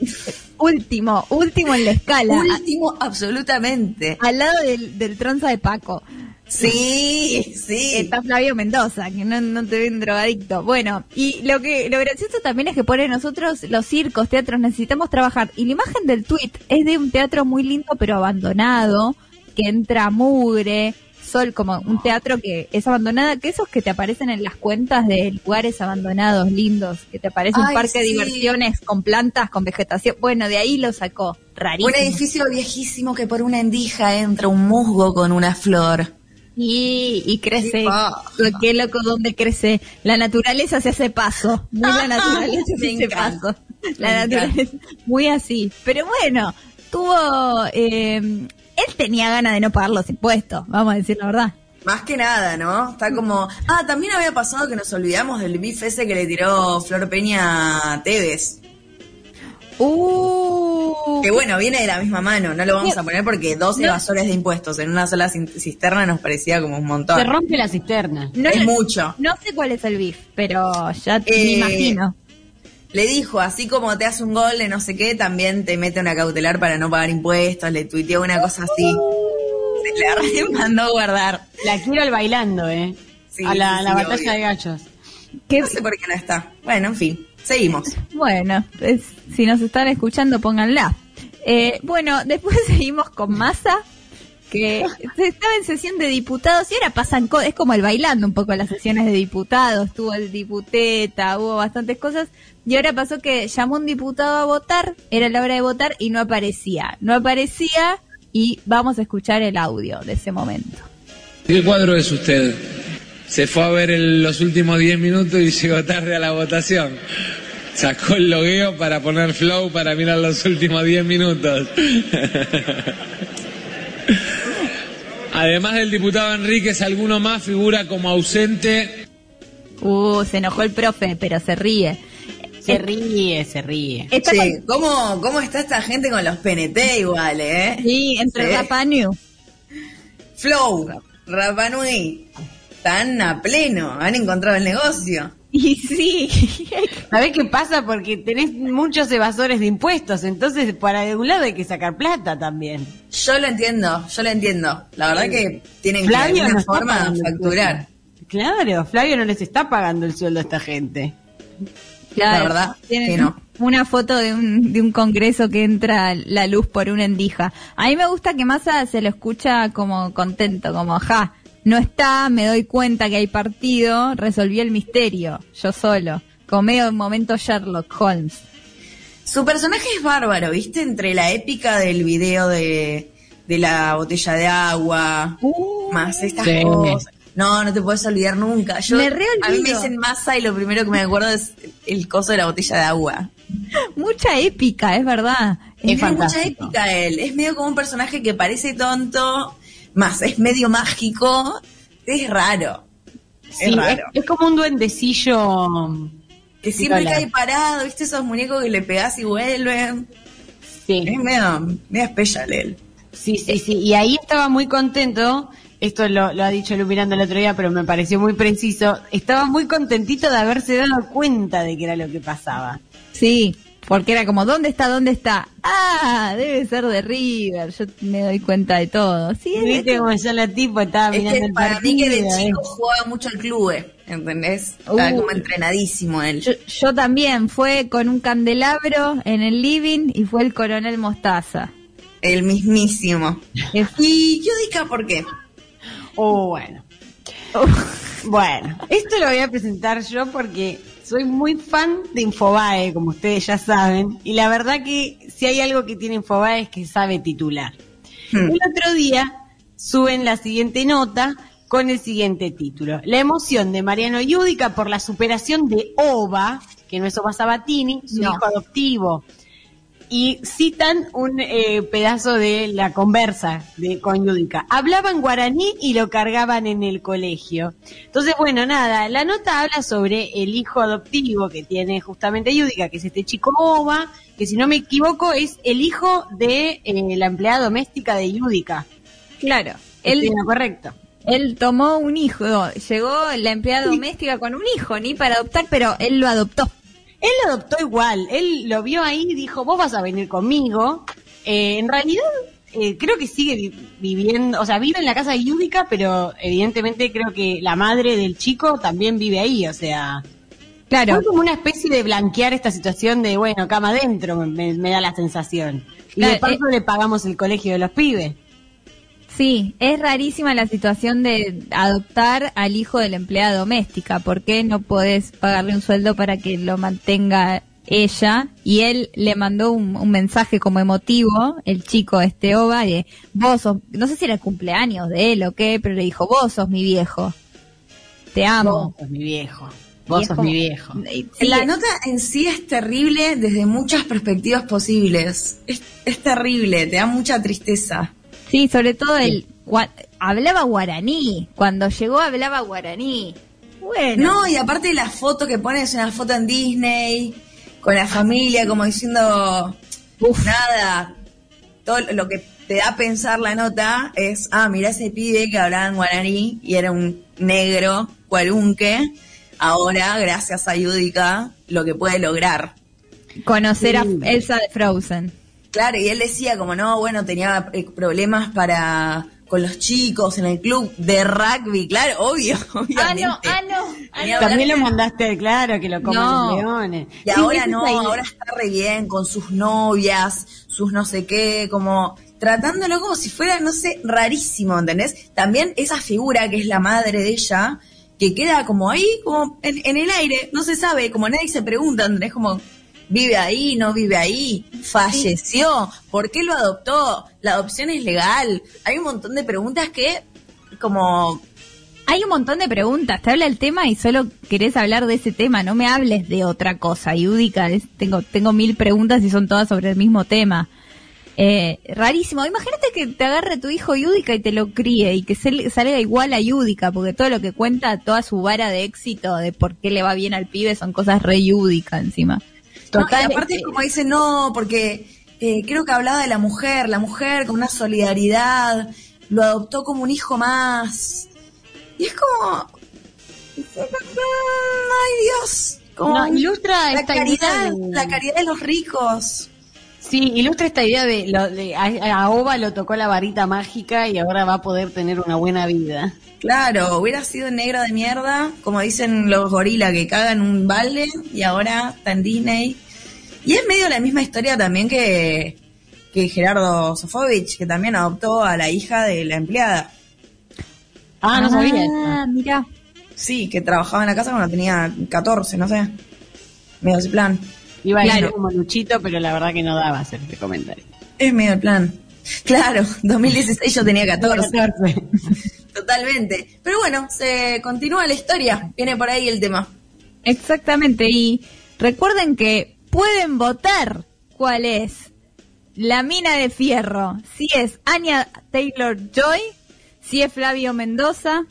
último, último en la escala, Último, absolutamente. al lado del, del tronza de Paco. Sí, (laughs) sí. Está Flavio Mendoza, que no, no te ven drogadicto. Bueno, y lo que lo gracioso también es que pone nosotros los circos, teatros, necesitamos trabajar. Y la imagen del tweet es de un teatro muy lindo pero abandonado, que entra mugre, sol, como un teatro que es abandonado, que esos que te aparecen en las cuentas de lugares abandonados, lindos, que te aparece un parque de diversiones con plantas, con vegetación. Bueno, de ahí lo sacó, rarísimo. Un edificio viejísimo que por una endija entra un musgo con una flor. Y, y crece, Qué paja. qué loco donde crece. La naturaleza se hace paso. Muy la (laughs) naturaleza se hace paso. La Me naturaleza, muy así. Pero bueno, tuvo, eh, él tenía ganas de no pagar los impuestos, vamos a decir la verdad. Más que nada, ¿no? Está como... Ah, también había pasado que nos olvidamos del bif ese que le tiró Flor Peña a Tevez. Uh, Que bueno, viene de la misma mano, no lo vamos a poner porque dos No. evasores de impuestos en una sola cisterna nos parecía como un montón. Se rompe la cisterna. no, es mucho. No sé cuál es el beef, pero ya me Eh, imagino. Le dijo, así como te hace un gol de no sé qué, también te mete una cautelar para no pagar impuestos, le tuiteó una cosa así. Se la re mandó a guardar. La quiero al bailando, ¿eh? Sí, a la, sí, la sí, batalla obvio. de gallos. ¿Qué- No sé por qué no está. Bueno, en fin, seguimos. (laughs) Bueno, es- si nos están escuchando, pónganla. Eh, bueno, (laughs) después seguimos con Massa, que se estaba en sesión de diputados y ahora pasan cosas, es como el bailando un poco las sesiones de diputados, tuvo el diputeta, hubo bastantes cosas, y ahora pasó que llamó un diputado a votar, era la hora de votar y no aparecía, no aparecía y vamos a escuchar el audio de ese momento. ¿Qué cuadro es usted? Se fue a ver el- los últimos 10 minutos y llegó tarde a la votación. Sacó el logueo para poner flow para mirar los últimos 10 minutos. (laughs) Además del diputado Enríquez, alguno más figura como ausente. Uh, se enojó el profe, pero se ríe. Se ríe, se ríe. ¿cómo, ¿cómo está esta gente con los PNT igual, eh? sí, entre Sí. Rapa New. Flow, Rapa Nui, están a pleno, han encontrado el negocio. Y sí. (laughs) ¿Sabés qué pasa? Porque tenés muchos evasores de impuestos, entonces para de un lado hay que sacar plata también. Yo lo entiendo, yo lo entiendo. La verdad que tienen que de alguna no forma facturar. Claro, Flavio no les está pagando el sueldo a esta gente. Claro, La verdad que no. Una foto de un, de un congreso que entra la luz por una endija. A mí me gusta que Massa se lo escucha como contento, como, ja, no está, me doy cuenta que hay partido, resolví el misterio, yo solo. Como medio en momento Sherlock Holmes. Su personaje es bárbaro, ¿viste? Entre la épica del video de, de la botella de agua, más estas Sí. cosas. No, no te puedes olvidar nunca. Yo, Me re a mí me dicen masa y lo primero que me acuerdo es el coso de la botella de agua. Mucha épica, es verdad. Es Tiene mucha épica él. Es medio como un personaje que parece tonto, más es medio mágico. Es raro. Sí, es es, raro. es como un duendecillo. Que siempre cae parado, ¿viste? Esos muñecos que le pegás y vuelven. Sí. Es medio, medio especial él. Sí, sí, sí. Y ahí estaba muy contento. Esto lo, lo ha dicho Lu Miranda el otro día, pero me pareció muy preciso. Estaba muy contentito de haberse dado cuenta de que era lo que pasaba. Sí, porque era como, ¿dónde está? ¿Dónde está? Ah, debe ser de River, yo me doy cuenta de todo. Sí, es- Viste como ya la tipo estaba Es mirando que el para partido. mí que de ¿eh? chico jugaba mucho al club, eh, ¿entendés? Estaba Uh. como entrenadísimo él. Yo, yo también, fue con un candelabro en el living y fue el coronel Mostaza. El mismísimo. Es- ¿Y Yudica por qué? Oh, bueno. Bueno, esto lo voy a presentar yo porque soy muy fan de Infobae, como ustedes ya saben, y la verdad que si hay algo que tiene Infobae es que sabe titular. Hmm. El otro día suben la siguiente nota con el siguiente título. La emoción de Mariano Yudica por la superación de Ova, que no es Ova Sabatini, su No. hijo adoptivo. Y citan un eh, pedazo de la conversa de, con Yudica. Hablaban guaraní y lo cargaban en el colegio. Entonces, bueno, nada, la nota habla sobre el hijo adoptivo que tiene justamente Yudica, que es este chico Ova, que si no me equivoco es el hijo de eh, la empleada doméstica de Yudica. claro, Estoy lo correcto. él tomó un hijo, llegó la empleada doméstica con un hijo, ni para adoptar, pero él lo adoptó. Él lo adoptó igual, él lo vio ahí y dijo, vos vas a venir conmigo. Eh, en realidad, eh, creo que sigue vi- viviendo, o sea, vive en la casa de Yudica, pero evidentemente creo que la madre del chico también vive ahí, o sea, Claro, fue como una especie de blanquear esta situación de, bueno, cama adentro, me, me da la sensación. Y de paso le pagamos el colegio de los pibes. Sí, es rarísima la situación de adoptar al hijo de la empleada doméstica. ¿Por qué no podés pagarle un sueldo para que lo mantenga ella? Y él le mandó un, un mensaje como emotivo, el chico este Ova, de vos sos, no sé si era el cumpleaños de él o qué, pero le dijo, vos sos mi viejo. Te amo. Vos sos mi viejo. Vos sos mi viejo. La nota en sí es terrible desde muchas perspectivas posibles. Es, es terrible, te da mucha tristeza. Sí, sobre todo el gua- hablaba guaraní. Cuando llegó hablaba guaraní. Bueno. No, y aparte la foto que pones, una foto en Disney, con la familia, como diciendo, nada, todo lo que te da a pensar la nota es, ah, mira ese pibe que hablaba en guaraní y era un negro, cuarunque, ahora, gracias a Yudica, lo que puede lograr. Conocer a Elsa de Frozen. Claro, y él decía como, no, bueno, tenía eh, problemas para con los chicos en el club de rugby, claro, obvio, (laughs) obviamente. ah, no. Tenía También lo mandaste, claro, que lo coman No. los leones. Y Sí, ahora no, ahora está re bien con sus novias, sus no sé qué, como tratándolo como si fuera, no sé, rarísimo, ¿entendés? También esa figura que es la madre de ella, que queda como ahí, como en, en el aire, no se sabe, como nadie se pregunta, ¿entendés? Como, vive ahí, no vive ahí, falleció, ¿por qué lo adoptó? La adopción es legal. Hay un montón de preguntas que, como, Hay un montón de preguntas. Te habla el tema y solo querés hablar de ese tema. No me hables de otra cosa. Yudica, es- tengo, tengo mil preguntas y son todas sobre el mismo tema. Eh, rarísimo. Imagínate que te agarre tu hijo Yudica y te lo críe y que se- salga igual a Yudica, porque todo lo que cuenta, toda su vara de éxito de por qué le va bien al pibe son cosas re Yudica encima. No, Total, y aparte eh, es como dice, no, porque eh, creo que hablaba de la mujer, la mujer con una solidaridad, lo adoptó como un hijo más. Y es como... Ay Dios. Como No, ilustra la esta caridad, idea de- la caridad de los ricos. Sí, ilustra esta idea de, lo, de a, a Ova lo tocó la varita mágica y ahora va a poder tener una buena vida. Claro, hubiera sido negro de mierda, como dicen los gorilas que cagan un balde y ahora está en Disney. Y es medio la misma historia también que, que Gerardo Sofovich, que también adoptó a la hija de la empleada. Ah, no sabía. Ah, mira. Sí, que trabajaba en la casa cuando tenía 14, no sé. Medio ese plan. Iba a Claro. decir como Luchito, pero la verdad que no daba hacer este comentario. Es medio el plan. Claro, (laughs) 2016 yo tenía 14. 14. (laughs) Totalmente. Pero bueno, se continúa la historia. Viene por ahí el tema. Exactamente. Y recuerden que pueden votar cuál es la mina de fierro. Si es Anya Taylor Joy, si es Flavio Mendoza,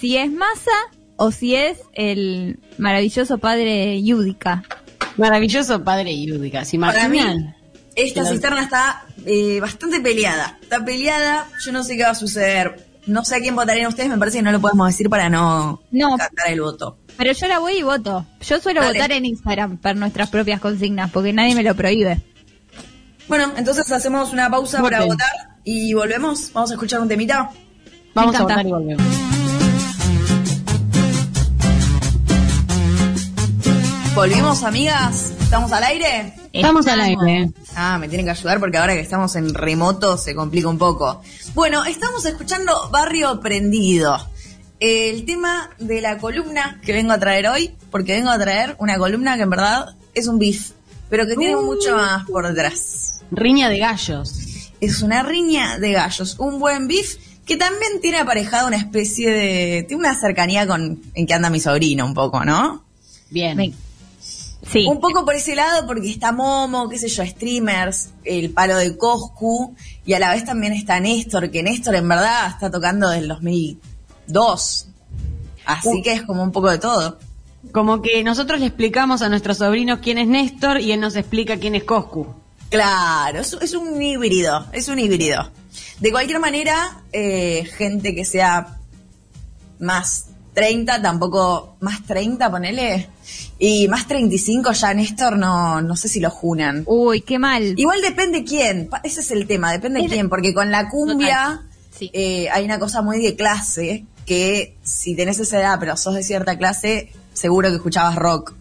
si es Massa o si es el maravilloso padre Yudica. Maravilloso padre Yudica. Si Para mí, imaginan. esta cisterna está eh, bastante peleada. Está peleada, yo no sé qué va a suceder. No sé a quién votarían ustedes, me parece que no lo podemos decir para no, No. cantar el voto. Pero yo la voy y voto. Yo suelo Dale. votar en Instagram por nuestras propias consignas porque nadie me lo prohíbe. Bueno, entonces hacemos una pausa para votar y volvemos. Vamos a escuchar un temita. Vamos a votar y volvemos. ¿Volvimos, amigas? ¿Estamos al aire? Estamos al aire. Ah, me tienen que ayudar porque ahora que estamos en remoto se complica un poco. Bueno, estamos escuchando Barrio Prendido. El tema de la columna que vengo a traer hoy, porque vengo a traer una columna que en verdad es un beef, pero que tiene mucho más por detrás. Riña de gallos. Es una riña de gallos, un buen beef que también tiene aparejado una especie de... tiene una cercanía con en que anda mi sobrino un poco, ¿no? Bien. Me- Sí. Un poco por ese lado, porque está Momo, qué sé yo, streamers, el palo de Coscu, y a la vez también está Néstor, que Néstor en verdad está tocando desde el 2002. Así Uh. que es como un poco de todo. Como que nosotros le explicamos a nuestros sobrinos quién es Néstor y él nos explica quién es Coscu. Claro, es, es un híbrido, es un híbrido. De cualquier manera, eh, gente que sea más 30, tampoco más 30, ponele, y más 35 ya Néstor no, no sé si lo junan. Uy, qué mal. Igual depende quién, pa- ese es el tema, depende Es- quién, porque con la cumbia Sí. eh, hay una cosa muy de clase, que si tenés esa edad pero sos de cierta clase, seguro que escuchabas rock.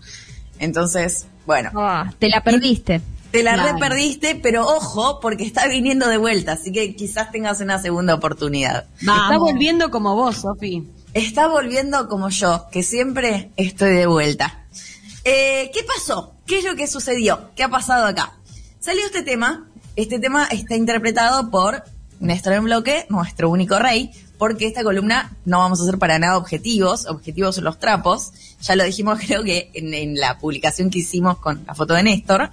Entonces, bueno, Ah, te la perdiste. te la Claro. re perdiste, pero ojo, porque está viniendo de vuelta, así que quizás tengas una segunda oportunidad. Está volviendo como vos, Sofi. Está volviendo como yo, que siempre estoy de vuelta. Eh, ¿Qué pasó? ¿Qué es lo que sucedió? ¿Qué ha pasado acá? Salió este tema. Este tema está interpretado por Néstor en Bloque, nuestro único rey, porque esta columna no vamos a ser para nada objetivos. Objetivos son los trapos. Ya lo dijimos, (laughs) creo que en, la publicación que hicimos con la foto de Néstor.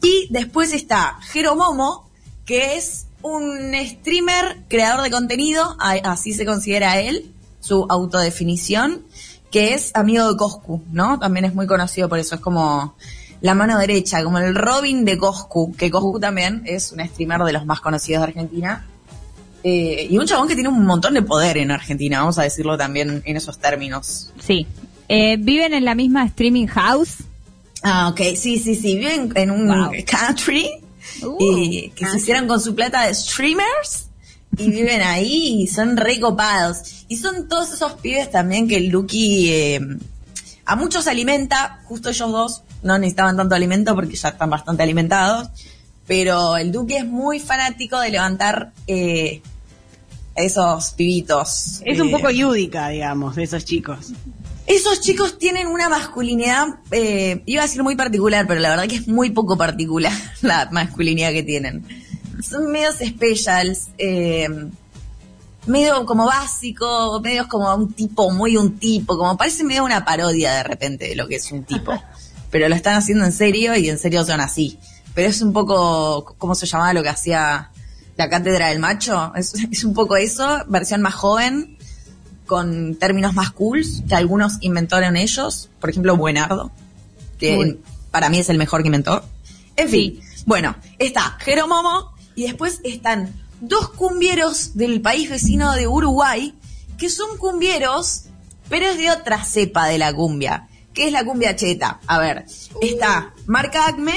Y después está Jero Momo, que es un streamer, creador de contenido, así se considera él, su autodefinición, que es amigo de Coscu, ¿no? También es muy conocido por eso, es como la mano derecha, como el Robin de Coscu, que Coscu también es un streamer de los más conocidos de Argentina. Eh, y un chabón que tiene un montón de poder en Argentina, vamos a decirlo también en esos términos. Sí. Eh, ¿Viven en la misma streaming house? Ah, ok, sí, sí, sí, viven en un Wow. country Uh, eh, que se hicieron con su plata de streamers y viven ahí y son recopados. Y son todos esos pibes también que el Lucky eh, a muchos alimenta, justo ellos dos no necesitaban tanto alimento porque ya están bastante alimentados, pero el Duque es muy fanático de levantar eh, esos pibitos. Es un eh, poco yúdica, digamos, de esos chicos. esos chicos tienen una masculinidad, eh, iba a decir muy particular, pero la verdad que es muy poco particular (laughs) la masculinidad que tienen. Son medios specials, eh, medio como básico, medios como un tipo, muy un tipo, como parece medio una parodia de repente de lo que es un tipo. (laughs) Pero lo están haciendo en serio y en serio son así. Pero es un poco, ¿cómo se llamaba lo que hacía la cátedra del macho? Es, es un poco eso, versión más joven, con términos más cool que algunos inventaron ellos. Por ejemplo, buenardo, que Uy. para mí es el mejor que inventó. En fin, bueno, está Jeromomo y después están dos cumbieros del país vecino de Uruguay, que son cumbieros, pero es de otra cepa de la cumbia, que es la cumbia cheta. A ver, está Marca Acme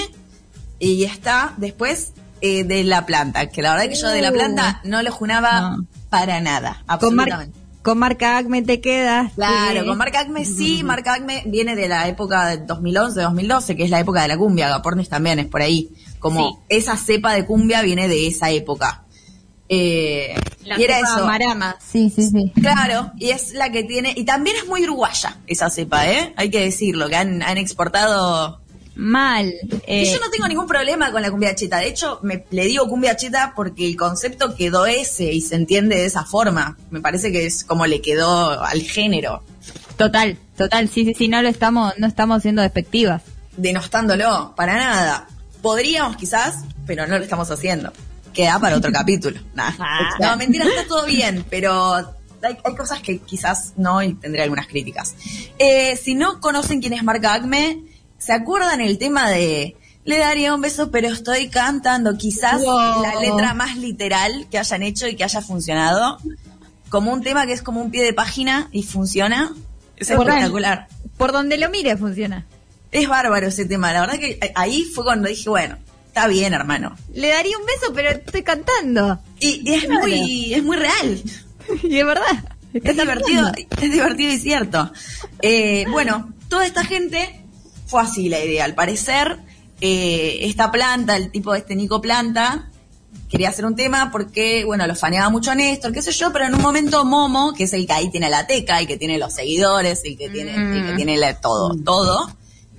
y está después eh, de La Planta, que la verdad que yo de La Planta no lo junaba No. para nada, Con, mar- absolutamente. con marca Acme te quedas. Claro, sí. con Marca Acme sí, (laughs) Marca Acme viene de la época de 2011-2012, que es la época de la cumbia, Agapornis también es por ahí. Como Sí. esa cepa de cumbia viene de esa época. Eh, La y era cepa eso. Marama. Sí, sí, sí. Claro, y es la que tiene, y también es muy uruguaya esa cepa, ¿eh? Hay que decirlo, que han, han exportado... Mal. Y Eh, yo no tengo ningún problema con la cumbia cheta, de hecho me, le digo cumbia cheta porque el concepto quedó ese y se entiende de esa forma. Me parece que es como le quedó al género. total, total. Sí, sí, sí. No lo estamos, no estamos siendo despectivas. denostándolo, para nada. Podríamos quizás, pero no lo estamos haciendo. Queda para otro (laughs) capítulo. Nah. No, mentira, está todo bien, pero hay, hay cosas que quizás no y tendré algunas críticas. Eh, si no conocen quién es Marca Acme, ¿se acuerdan el tema de le daría un beso, pero estoy cantando? Quizás Wow. la letra más literal que hayan hecho y que haya funcionado. Como un tema que es como un pie de página y funciona. Es espectacular. Por donde lo mire funciona. Es bárbaro ese tema. La verdad que ahí fue cuando dije, bueno, está bien, hermano. Le daría un beso, pero estoy cantando. Y, y es Claro. muy, es muy real. (laughs) y es verdad. Es divertido, cantando. es divertido y cierto. Eh, bueno, toda esta gente fue así la idea. Al parecer, eh, esta planta, el tipo de este Nico Planta, quería hacer un tema porque, bueno, lo faneaba mucho a Néstor, qué sé yo, pero en un momento Momo, que es el que ahí tiene la teca, el que tiene los seguidores, el que tiene, el que tiene la- todo, todo,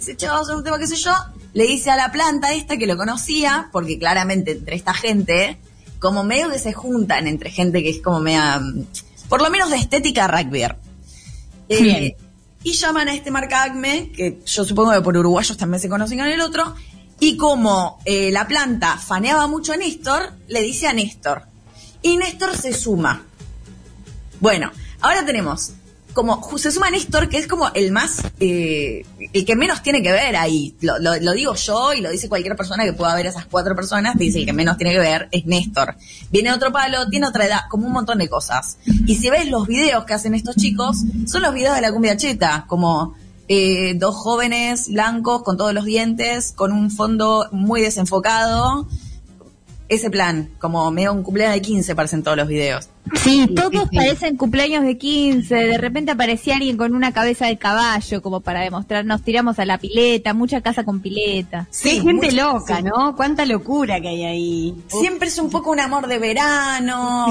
dice, che, vamos a hacer un tema, qué sé yo, le dice a la planta esta que lo conocía, porque claramente entre esta gente, como medio que se juntan entre gente que es como media, mm, por lo menos de estética rugby. Eh, Bien. y llaman a este Marca Acme, que yo supongo que por uruguayos también se conocen con el otro, y como eh, la planta faneaba mucho a Néstor, le dice a Néstor. Y Néstor se suma. Bueno, ahora tenemos como se suma Néstor, que es como el más, eh, el que menos tiene que ver ahí. Lo, lo- lo digo yo y lo dice cualquier persona que pueda ver a esas cuatro personas, dice el que menos tiene que ver es Néstor. Viene otro palo, tiene otra edad, como un montón de cosas. Y si ves los videos que hacen estos chicos, son los videos de la cumbia cheta, como eh, dos jóvenes blancos con todos los dientes, con un fondo muy desenfocado. Ese plan, como medio un cumpleaños de 15 parecen todos los videos. Sí, todos sí. parecen cumpleaños de 15. De repente aparecía alguien con una cabeza de caballo, como para demostrar, nos tiramos a la pileta, mucha casa con pileta. Qué gente loca, ¿no? Cuánta locura que hay ahí. Siempre es un poco un amor de verano.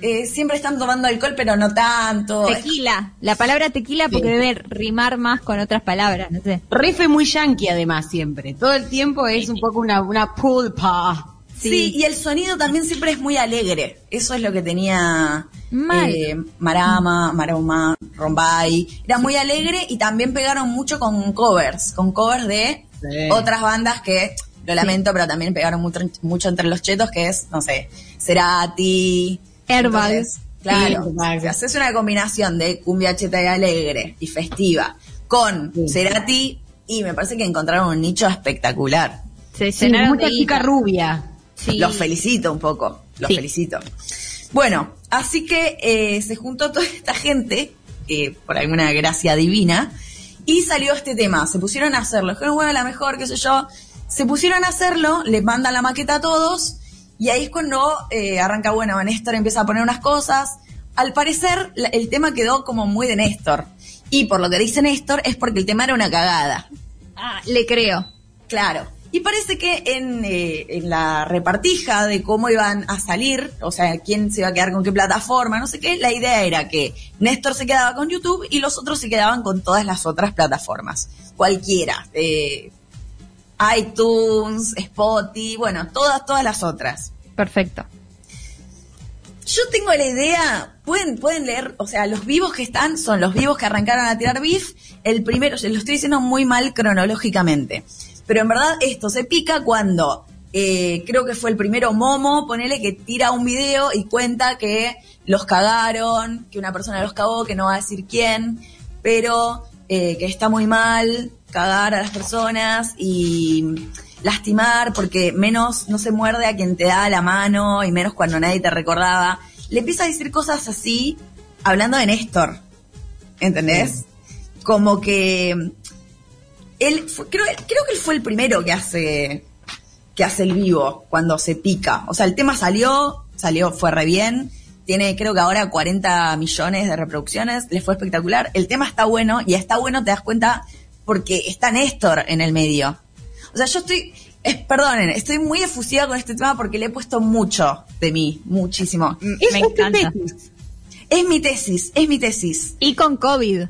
eh, siempre están tomando alcohol, pero no tanto. Tequila, la palabra tequila porque debe rimar más con otras palabras, no sé. Refe muy yankee además siempre. Todo el tiempo es un poco una, una pulpa. Sí. y el sonido también siempre es muy alegre. Eso es lo que tenía Mal. eh, Marama, Maroma, Rombay. Era muy alegre y también pegaron mucho con covers, con covers de Sí. otras bandas que, lo lamento, pero también pegaron mucho, mucho entre los chetos, que es, no sé, Cerati. Airbag. Entonces, Claro, Airbag. si haces una combinación de cumbia cheta y alegre y festiva con Sí. Cerati, y me parece que encontraron un nicho espectacular. Se Sí, llenaron mucha chica rubia. Sí. Los felicito un poco, los Sí. felicito. Bueno, así que eh, se juntó toda esta gente, eh, por alguna gracia divina, y salió este tema. Se pusieron a hacerlo. Dijeron, bueno, la mejor, qué sé yo. Se pusieron a hacerlo, les mandan la maqueta a todos, y ahí es cuando eh, arranca, bueno, Néstor empieza a poner unas cosas. Al parecer, la- el tema quedó como muy de Néstor. Y por lo que dice Néstor, es porque el tema era una cagada. Ah, le creo. Claro. Y parece que en, eh, en la repartija de cómo iban a salir, o sea, quién se iba a quedar con qué plataforma, no sé qué, la idea era que Néstor se quedaba con YouTube y los otros se quedaban con todas las otras plataformas. Cualquiera. eh, iTunes, Spotify, bueno, todas, todas las otras. Perfecto. Yo tengo la idea, pueden, pueden leer, o sea, los vivos que están son los vivos que arrancaron a tirar beef. El primero, se lo estoy diciendo muy mal cronológicamente, pero en verdad esto se pica cuando eh, creo que fue el primero Momo, ponele que tira un video y cuenta que los cagaron, que una persona los cagó, que no va a decir quién, pero eh, que está muy mal cagar a las personas y lastimar porque menos no se muerde a quien te da la mano y menos cuando nadie te recordaba. Le empieza a decir cosas así hablando de Néstor. ¿Entendés? Como que él fue- creo, creo que él fue el primero que hace que hace el vivo cuando se pica. O sea, el tema salió, salió, fue re bien. Tiene, creo que ahora 40 millones de reproducciones. Le fue espectacular. El tema está bueno y está bueno, te das cuenta, porque está Néstor en el medio. O sea, yo estoy, es, perdonen, estoy muy efusiva con este tema porque le he puesto mucho de mí, muchísimo. Me es tu encanta. tesis. Es mi tesis, es mi tesis. Y con COVID.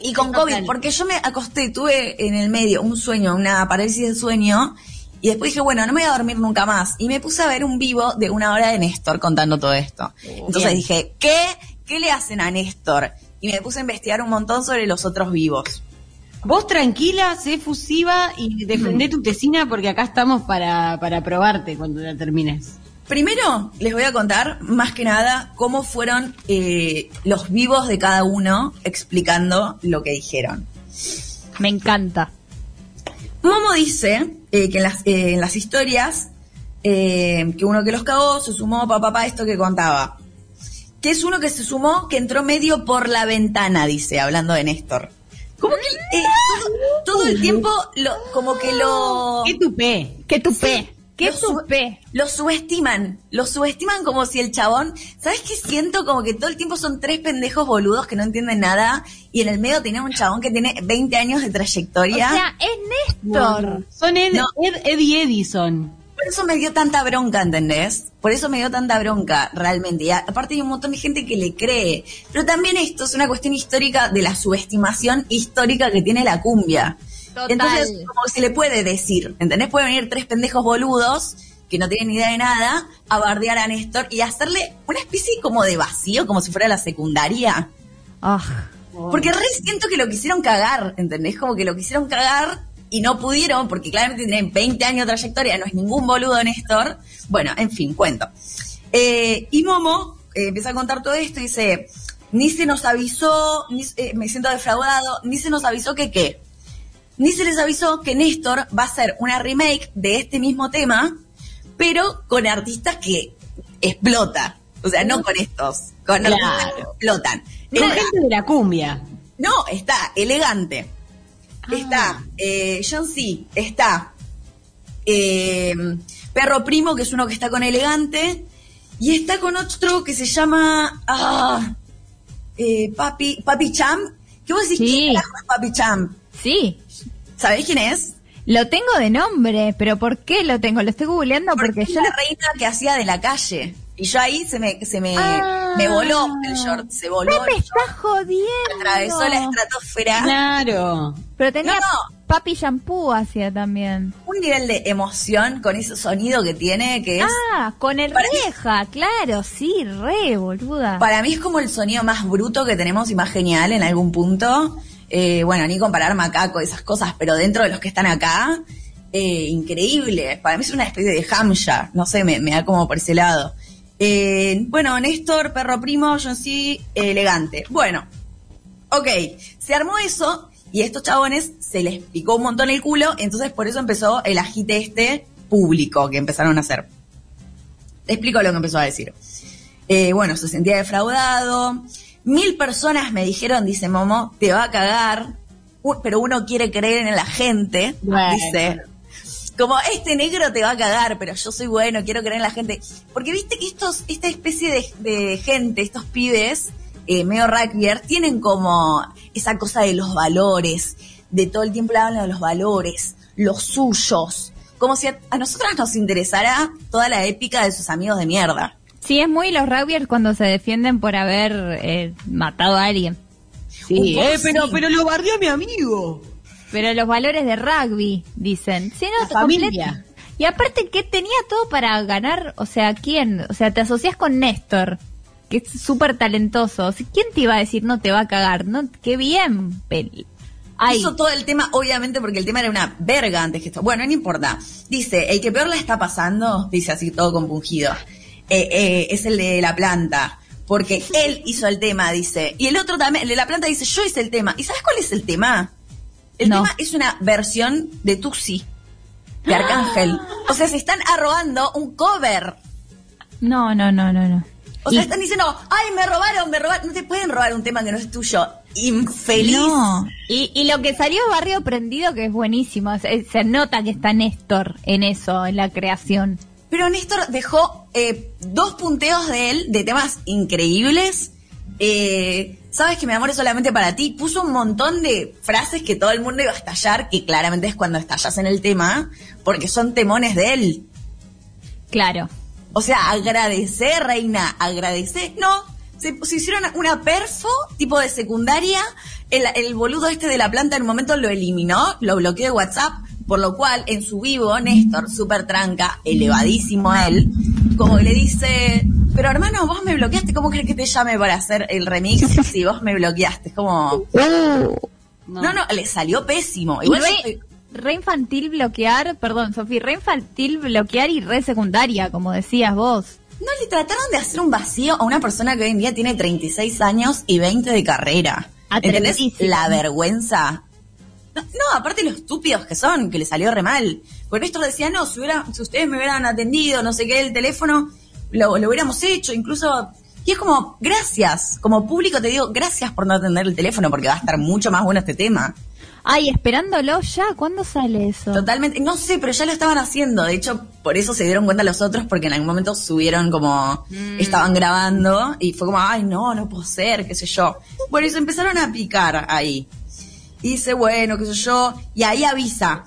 Y con Total. COVID, porque yo me acosté, tuve en el medio un sueño, una parálisis de sueño, y después dije, bueno, no me voy a dormir nunca más. Y me puse a ver un vivo de una hora de Néstor contando todo esto. Entonces bien. dije, ¿qué? ¿Qué le hacen a Néstor? Y me puse a investigar un montón sobre los otros vivos. Vos tranquila, sé efusiva y defendé tu tesina porque acá estamos para, para probarte cuando la termines. Primero les voy a contar, más que nada, cómo fueron eh, los vivos de cada uno explicando lo que dijeron. Me encanta. Momo dice eh, que en las, eh, en las historias eh, que uno que los cagó se sumó papá papá esto que contaba. Que es uno que se sumó que entró medio por la ventana, dice, hablando de Néstor. Como que eh, todo, todo el tiempo lo, como que lo... ¿Qué tupé? ¡Qué tupé! ¡Qué subestiman, lo subestiman como si el chabón, ¿sabes qué siento? Como que todo el tiempo son tres pendejos boludos que no entienden nada y en el medio tenés un chabón que tiene 20 años de O trayectoria. sea, es Néstor. Son Ed, No. Ed, Ed y Edison. Por eso me dio tanta bronca, ¿entendés? Por eso me dio tanta bronca, realmente. Y a- aparte hay un montón de gente que le cree. Pero también esto es una cuestión histórica de la subestimación histórica que tiene la cumbia. Total. Entonces, como se le puede decir, ¿entendés? Pueden venir tres pendejos boludos que no tienen ni idea de nada a bardear a Néstor y hacerle una especie como de vacío, como si fuera la secundaria. Ah, Porque re siento que lo quisieron cagar, ¿entendés? Como que lo quisieron cagar y no pudieron, porque claramente tienen 20 años de trayectoria, no es ningún boludo Néstor. Bueno, en fin, cuento. Eh, y Momo eh, empieza a contar todo esto y dice, ni se nos avisó, ni, eh, me siento defraudado, ni se nos avisó que qué. Ni se les avisó que Néstor va a hacer una remake de este mismo tema, pero con artistas que explota. O sea, no con estos, con Claro. artistas que explotan. Con Está- gente de la cumbia. no, está elegante. Está eh, John C. Está eh, Perro Primo, que es uno que está con elegante. Y está con otro que se llama ah, eh, Papi, Papi Champ. Que vos decís, Sí. ¿quién carajo es Papi Champ? sí. ¿Sabés quién es? Lo tengo de nombre, pero ¿por qué lo tengo? Lo estoy googleando porque es yo la reina que hacía de la calle. Y yo ahí se me, se me, Ah. me voló el short, se voló ¡No me el short, está jodiendo! atravesó la estratosfera. Claro. Pero tenía No, no. papi shampoo hacía también. Un nivel de emoción con ese sonido que tiene que es Ah, con el reja, claro, sí, re, boluda. Para mí es como el sonido más bruto que tenemos y más genial en algún punto. Eh, bueno, ni comparar macaco, esas cosas, pero dentro de los que están acá, eh, increíble. Para mí es una especie de hamja, no sé, me, da como por ese lado. Eh, bueno, Néstor, perro primo, John C, elegante. Bueno, ok, se armó eso y a estos chabones se les picó un montón el culo, entonces por eso empezó el agite este público que empezaron a hacer. Te explico lo que empezó a decir. Bueno, se sentía defraudado. Mil personas me dijeron, dice Momo, te va a cagar. Pero uno quiere creer en la gente, Bueno. dice. Como este negro te va a cagar, pero yo soy bueno, quiero creer en la gente. Porque viste que estos, esta especie de, de gente, estos pibes, eh, medio rugbyer, tienen como esa cosa de los valores, de todo el tiempo le hablan de los valores, los suyos. Como si a, a nosotras nos interesara toda la épica de sus amigos de mierda. Sí, es muy los rugbyers cuando se defienden por haber eh, matado a alguien. Sí, poco eh, pero, sí. pero lo bardeó a mi amigo. Pero los valores de rugby, dicen. Sí, no, La te familia. Y aparte que tenía todo para ganar, o sea, ¿quién? O sea, te asocias con Néstor, que es súper talentoso. O sea, ¿Quién te iba a decir no te va a cagar? No, qué bien. Pel- Ay, Hizo todo el tema, obviamente, porque el tema era una verga antes que esto. Bueno, no importa. Dice, el que peor la está pasando, dice así todo compungido, eh, eh, es el de la planta. Porque él hizo el tema, dice. Y el otro también, el de la planta dice, yo hice el tema. ¿Y sabes cuál es el tema? El No. tema es una versión de Tuxi, de Arcángel. O sea, se están arrobando un cover. No, no, no, no, no. O sea, están diciendo, ay, me robaron, me robaron. No te pueden robar un tema que no es tuyo. Infeliz. No. Y, y lo que salió es Barrio Prendido, que es buenísimo. Se, se nota que está Néstor en eso, en la creación. Pero Néstor dejó eh, dos punteos de él de temas increíbles. Eh, Sabes que mi amor es solamente para ti. Puso un montón de frases que todo el mundo iba a estallar, que claramente es cuando estallas en el tema, porque son temones de él. Claro. O sea, agradecer, reina, agradecer. No, se, se hicieron una perfo tipo de secundaria. El, el boludo este de la planta en un momento lo eliminó, lo bloqueó de WhatsApp, por lo cual en su vivo, Néstor, súper tranca, elevadísimo él, como que le dice, pero hermano, vos me bloqueaste, ¿cómo crees que te llame para hacer el remix (laughs) si vos me bloqueaste? Es como... No. No, no, le salió pésimo. Igual re, infantil bloquear, perdón, Sofi, re infantil bloquear y re secundaria, como decías vos. No le trataron de hacer un vacío a una persona que hoy en día tiene 36 años y 20 de carrera. ¿Entendés? Atrevidísimo. La vergüenza. No, no, aparte lo estúpidos que son, que le salió re mal. Porque Néstor decía, no, si, hubiera, si ustedes me hubieran atendido, no sé qué, el teléfono, lo, lo hubiéramos hecho, incluso... Y es como, gracias, como público te digo, gracias por no atender el teléfono, porque va a estar mucho más bueno este tema. Ay, esperándolo ya, ¿cuándo sale eso? Totalmente, no sé, pero ya lo estaban haciendo. De hecho, por eso se dieron cuenta los otros, porque en algún momento subieron como, estaban grabando y fue como, ay, no, no puedo ser, qué sé yo. Bueno, y se empezaron a picar ahí. Y dice, bueno, qué sé yo, y ahí avisa,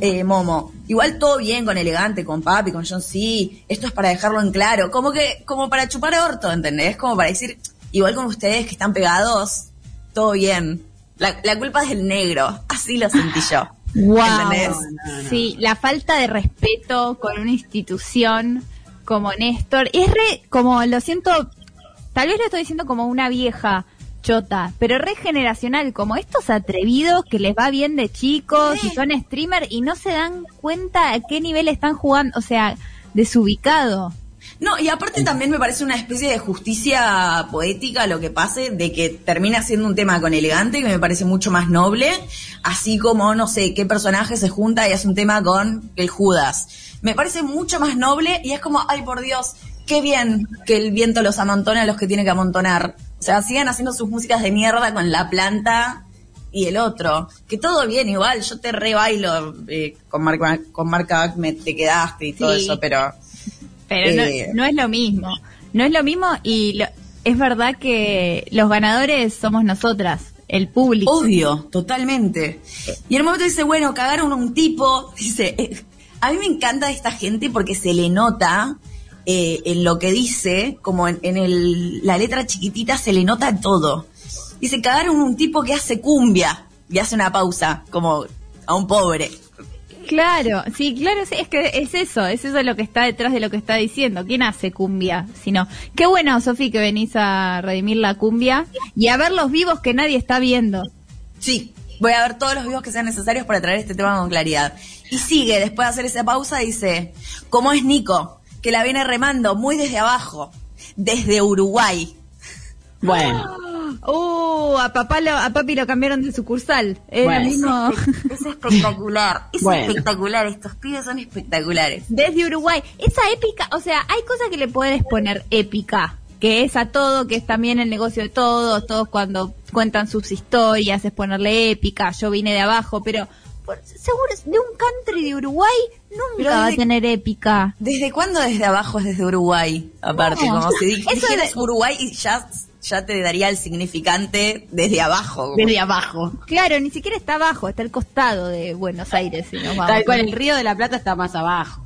eh, Momo, igual todo bien con Elegante, con Papi, con John C, esto es para dejarlo en claro, como que, como para chupar orto, ¿entendés? Como para decir, igual con ustedes que están pegados, todo bien. La, la culpa es del negro, así lo sentí yo. Wow. ¿Entendés? Sí, la falta de respeto con una institución como Néstor. Es re, como lo siento, tal vez lo estoy diciendo como una vieja chota, pero re generacional, como estos atrevidos que les va bien de chicos y son streamer y no se dan cuenta a qué nivel están jugando, o sea, desubicado. No, y aparte también me parece una especie de justicia poética lo que pase, de que termina siendo un tema con elegante, que me parece mucho más noble, así como, no sé, qué personaje se junta y hace un tema con el Judas. Me parece mucho más noble y es como, ay por Dios, qué bien que el viento los amontona a los que tiene que amontonar. O sea, sigan haciendo sus músicas de mierda con la planta y el otro. Que todo bien igual, yo te re bailo eh, con Marca, con Marca Ahmed, te quedaste y todo Sí. eso, pero... Pero Eh. no, no es lo mismo. No es lo mismo y lo- es verdad que los ganadores somos nosotras, el público. Obvio, totalmente. Y en un momento dice, bueno, cagaron a un tipo. (laughs) Dice, eh, a mí me encanta esta gente porque se le nota eh, en lo que dice, como en, en el, la letra chiquitita se le nota todo. Dice, cagaron un tipo que hace cumbia. Y hace una pausa, como a un pobre. Claro, sí, claro, sí, es que es eso, es eso lo que está detrás de lo que está diciendo. ¿Quién hace cumbia? Sino, qué bueno, Sofi, que venís a redimir la cumbia y a ver los vivos que nadie está viendo. Sí, voy a ver todos los vivos que sean necesarios para traer este tema con claridad. Y sigue, después de hacer esa pausa, dice, ¿cómo es Nico? Que la viene remando muy desde abajo, desde Uruguay. Bueno, Uh, a papá lo, a papi lo cambiaron de sucursal. Es Bueno. mismo. (laughs) Es espectacular, es Bueno. espectacular, estos pibes son espectaculares. Desde Uruguay. Esa épica, o sea, hay cosas que le puedes poner épica, que es a todo, que es también el negocio de todos, todos cuando cuentan sus historias, es ponerle épica, yo vine de abajo, pero seguro de un country de Uruguay nunca Pero va a tener épica. ¿Desde cuándo desde abajo es desde Uruguay? Aparte, No. como si dijeras de- Uruguay y ya, ya te daría el significante desde abajo. como- desde abajo. Claro, ni siquiera está abajo, está al costado de Buenos Aires, si nos vamos. Tal cual, el Río de la Plata está más abajo.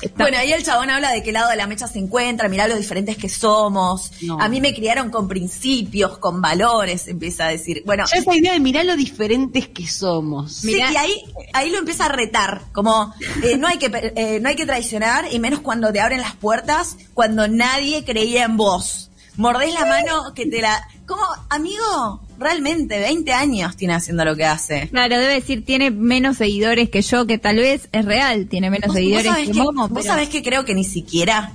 Está- Bueno, ahí el chabón habla de qué lado de la mecha se encuentra, mirá lo diferentes que somos. No. A mí me criaron con principios, con valores, empieza a decir. Bueno, esa idea de mirar lo diferentes que somos. Sí, y ahí, ahí lo empieza a retar, como eh, no, hay que, eh, no hay que traicionar, y menos cuando te abren las puertas, cuando nadie creía en vos. Mordés la mano que te la... Como, amigo, realmente, 20 años tiene haciendo lo que hace. Claro, debe decir, tiene menos seguidores que yo, que tal vez es real, tiene menos ¿Vos, vos seguidores sabés que que, Momo, vos pero... sabés que creo que ni siquiera...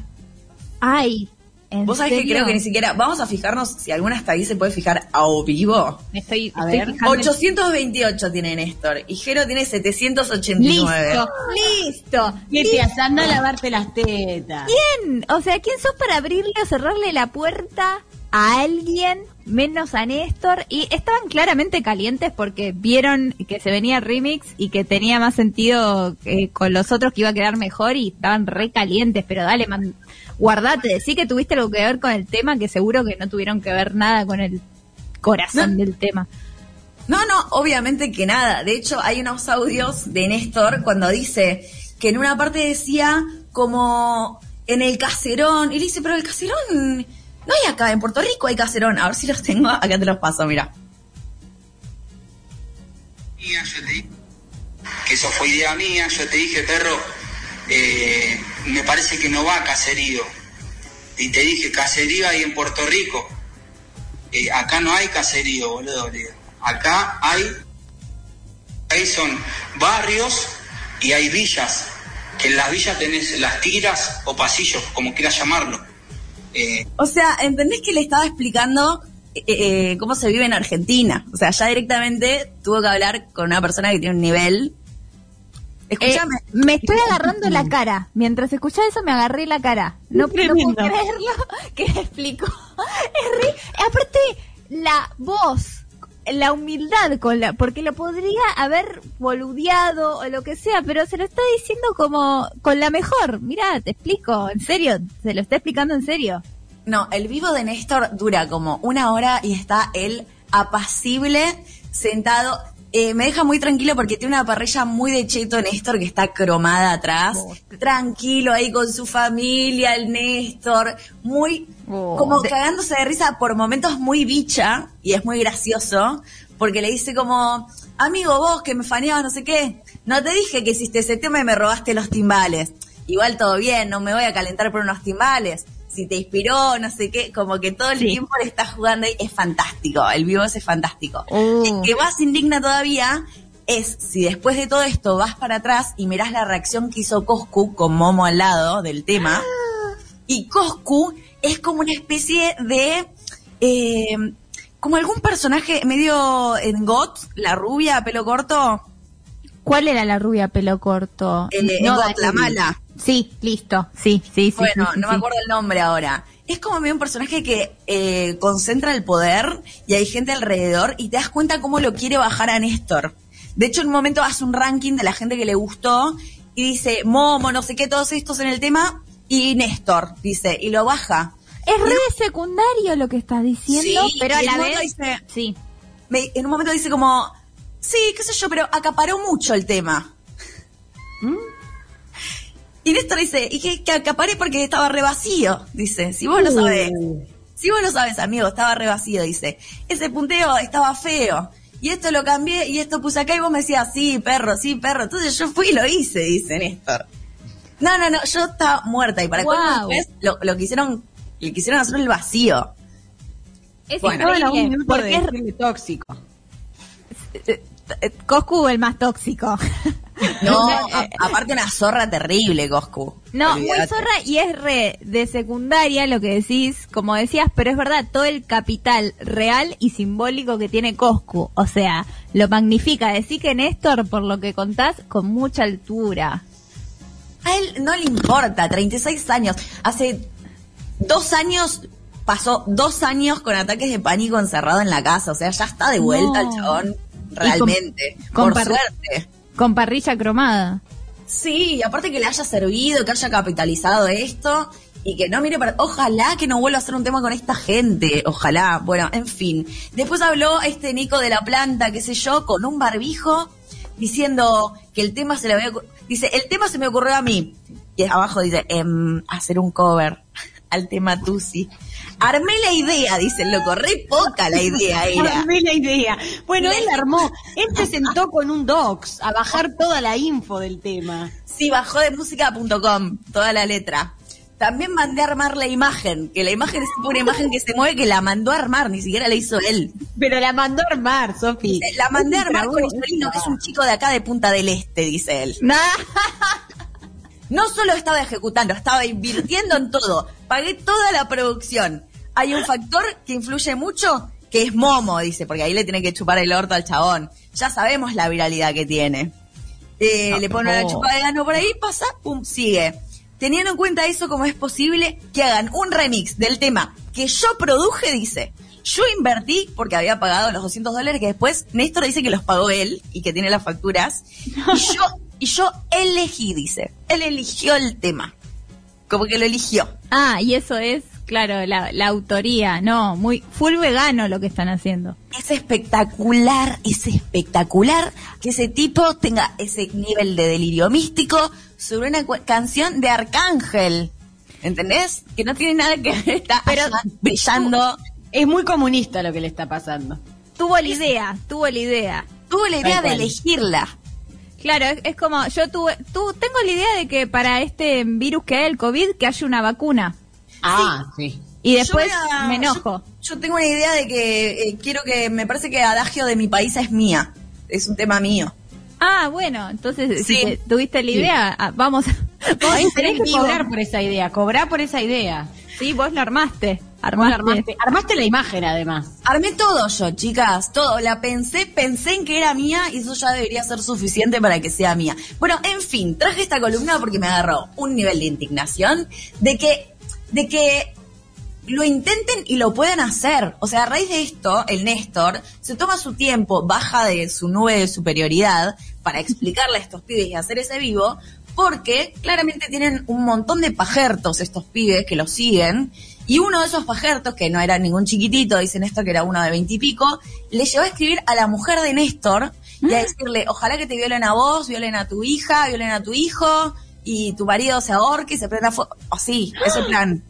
Ay, ¿En Vos sabés que creo que ni siquiera. Vamos a fijarnos si alguna hasta ahí se puede fijar a o vivo. Me estoy, A estoy ver. fijando. 828 tiene Néstor y Jero tiene 789. Listo, listo. ¿Qué te haces? Anda a lavarte las tetas. ¿Quién? O sea, ¿quién sos para abrirle o cerrarle la puerta a alguien menos a Néstor? Y estaban claramente calientes porque vieron que se venía remix y que tenía más sentido eh, con los otros que iba a quedar mejor y estaban re calientes. Pero dale, man, guardate, decí que tuviste algo que ver con el tema, que seguro que no tuvieron que ver nada con el corazón del tema. No, no, obviamente que nada. De hecho, hay unos audios de Néstor cuando dice que en una parte decía como en el caserón. Y le dice, pero el caserón no hay acá, en Puerto Rico hay caserón. A ver si los tengo, acá te los paso, mira. yo te dije que eso fue idea mía, yo te dije, perro, eh, me parece que no va a caserío. Y te dije, caserío hay en Puerto Rico. Eh, acá no hay caserío, boludo. digo. Acá hay, ahí son barrios y hay villas. Que en las villas tenés las tiras o pasillos, como quieras llamarlo. Eh, O sea, ¿entendés que le estaba explicando eh, eh, cómo se vive en Argentina? O sea, ya directamente tuvo que hablar con una persona que tiene un nivel. Eh, Escúchame. me estoy agarrando la cara. Mientras escuchaba eso me agarré la cara. No, no puedo creerlo (laughs) que le explicó. Es re- Aparte, la voz, la humildad con la... Porque lo podría haber boludeado o lo que sea, pero se lo está diciendo como con la mejor. Mira, te explico, en serio, se lo está explicando en serio. No, el vivo de Néstor dura como una hora y está él apacible, sentado. Eh, me deja muy tranquilo porque tiene una parrilla muy de cheto Néstor que está cromada atrás. Tranquilo ahí con su familia, el Néstor. Muy, Oh. como De- cagándose de risa por momentos muy bicha y es muy gracioso porque le dice como, amigo vos que me faneabas no sé qué, no te dije que hiciste ese tema y me robaste los timbales. Igual todo bien, no me voy a calentar por unos timbales. Si te inspiró, no sé qué, como que todo el Sí. tiempo le está jugando ahí, es fantástico, el vivo ese es fantástico. Oh. El que más indigna todavía es si después de todo esto vas para atrás y mirás la reacción que hizo Coscu con Momo al lado del tema. Y Coscu es como una especie de. eh, como algún personaje medio en GOT, la rubia, pelo corto. ¿Cuál era la rubia pelo corto? Eh, en No, GOT, la Dani. mala. Sí, listo. Sí, sí, sí. bueno, sí, sí, no me sí. acuerdo el nombre ahora. Es como medio un personaje que eh, concentra el poder y hay gente alrededor y te das cuenta cómo lo quiere bajar a Néstor. De hecho, en un momento hace un ranking de la gente que le gustó y dice Momo, no sé qué, todos estos en el tema y Néstor, dice, y lo baja. Es re secundario lo que estás diciendo, Sí, pero a la vez... dice- Sí. me- en un momento dice como, sí, qué sé yo, pero acaparó mucho el tema. Y Néstor dice, y que, que acaparé porque estaba re vacío, dice, si vos lo sabés. Si vos lo sabes, amigo, estaba re vacío, dice. Ese punteo estaba feo. Y esto lo cambié y esto puse acá y vos me decías, sí, perro, sí, perro. Entonces yo fui y lo hice, dice Néstor. No, no, no, yo estaba muerta y para colmo después lo, lo quisieron, le quisieron hacer el vacío. Es Bueno. Increíble, de porque es tóxico. eh, eh, Coscu el más tóxico. (laughs) No, a- aparte una zorra terrible, Coscu. No, muy Olvídate. zorra y es re de secundaria lo que decís, como decías, pero es verdad, todo el capital real y simbólico que tiene Coscu. O sea, lo magnifica. Decir que Néstor, por lo que contás, con mucha altura. A él no le importa, 36 años. Hace dos años, pasó dos años con ataques de pánico encerrado en la casa. O sea, ya está de vuelta No. el chabón, realmente. con por suerte. Con parrilla cromada. Sí, y aparte que le haya servido, que haya capitalizado esto y que no mire para... Ojalá que no vuelva a hacer un tema con esta gente, ojalá. Bueno, en fin. Después habló este Nico de la planta, qué sé yo, con un barbijo diciendo que el tema se le había... Dice, el tema se me ocurrió a mí. Y abajo dice, em, hacer un cover (laughs) al tema Tusi. Armé la idea, dice el loco, re poca la idea (laughs) era. Armé la idea. Bueno, él armó. (laughs) Él se sentó con un docs a bajar toda la info del tema. Sí, bajó de música.com toda la letra. También mandé a armar la imagen, que la imagen es una imagen que se mueve que la mandó a armar, ni siquiera la hizo él. Pero la mandó a armar, Sofi. La mandé a armar con Isolino, que es un chico de acá de Punta del Este, dice él. (laughs) Nah. No solo estaba ejecutando, estaba invirtiendo en todo. Pagué toda la producción. Hay un factor que influye mucho, que es Momo, dice, porque ahí le tiene que chupar el orto al chabón. Ya sabemos la viralidad que tiene. Eh, le pone la chupa de gano por ahí, pasa, pum, sigue. Teniendo en cuenta eso, ¿cómo es posible que hagan un remix del tema que yo produje? Dice, yo invertí porque había pagado los 200 dólares que después Néstor dice que los pagó él y que tiene las facturas. Y (laughs) yo, y yo elegí, dice. Él eligió el tema. Como que lo eligió. Ah, y eso es, claro, la, la autoría, no, muy full vegano lo que están haciendo. Es espectacular, es espectacular que ese tipo tenga ese nivel de delirio místico sobre una canción de Arcángel. ¿Entendés? Que no tiene nada que ver, está Pero- brillando. Es muy comunista lo que le está pasando. Tuvo la idea, tuvo la idea. Tuvo la idea de elegirla. Claro, es, es como, yo tuve, tu, tengo la idea de que para este virus que hay, el COVID, que haya una vacuna. Ah, sí. Y después Yo me enojo. Yo, yo tengo una idea de que eh, quiero que, me parece que Adagio de mi país es mía. Es un tema mío. Ah, bueno, entonces Sí. si te- tuviste la idea, ah, vamos, (laughs) hacer tenés en que cobrar por esa idea, cobrar por esa idea. Sí, vos lo armaste. Vos Armaste. la armaste, armaste la imagen además. Armé todo yo, chicas, todo. La pensé, pensé en que era mía y eso ya debería ser suficiente para que sea mía. Bueno, en fin, traje esta columna porque me agarró un nivel de indignación de que, de que lo intenten y lo puedan hacer. O sea, a raíz de esto, el Néstor se toma su tiempo, baja de su nube de superioridad para explicarle a estos pibes y hacer ese vivo, porque claramente tienen un montón de pajertos estos pibes que lo siguen. Y uno de esos pajertos, que no era ningún chiquitito, dice Néstor que era uno de veintipico, le llevó a escribir a la mujer de Néstor y a decirle, ojalá que te violen a vos, violen a tu hija, violen a tu hijo, y tu marido se ahorque y se prenda fuego. Así, ese plan.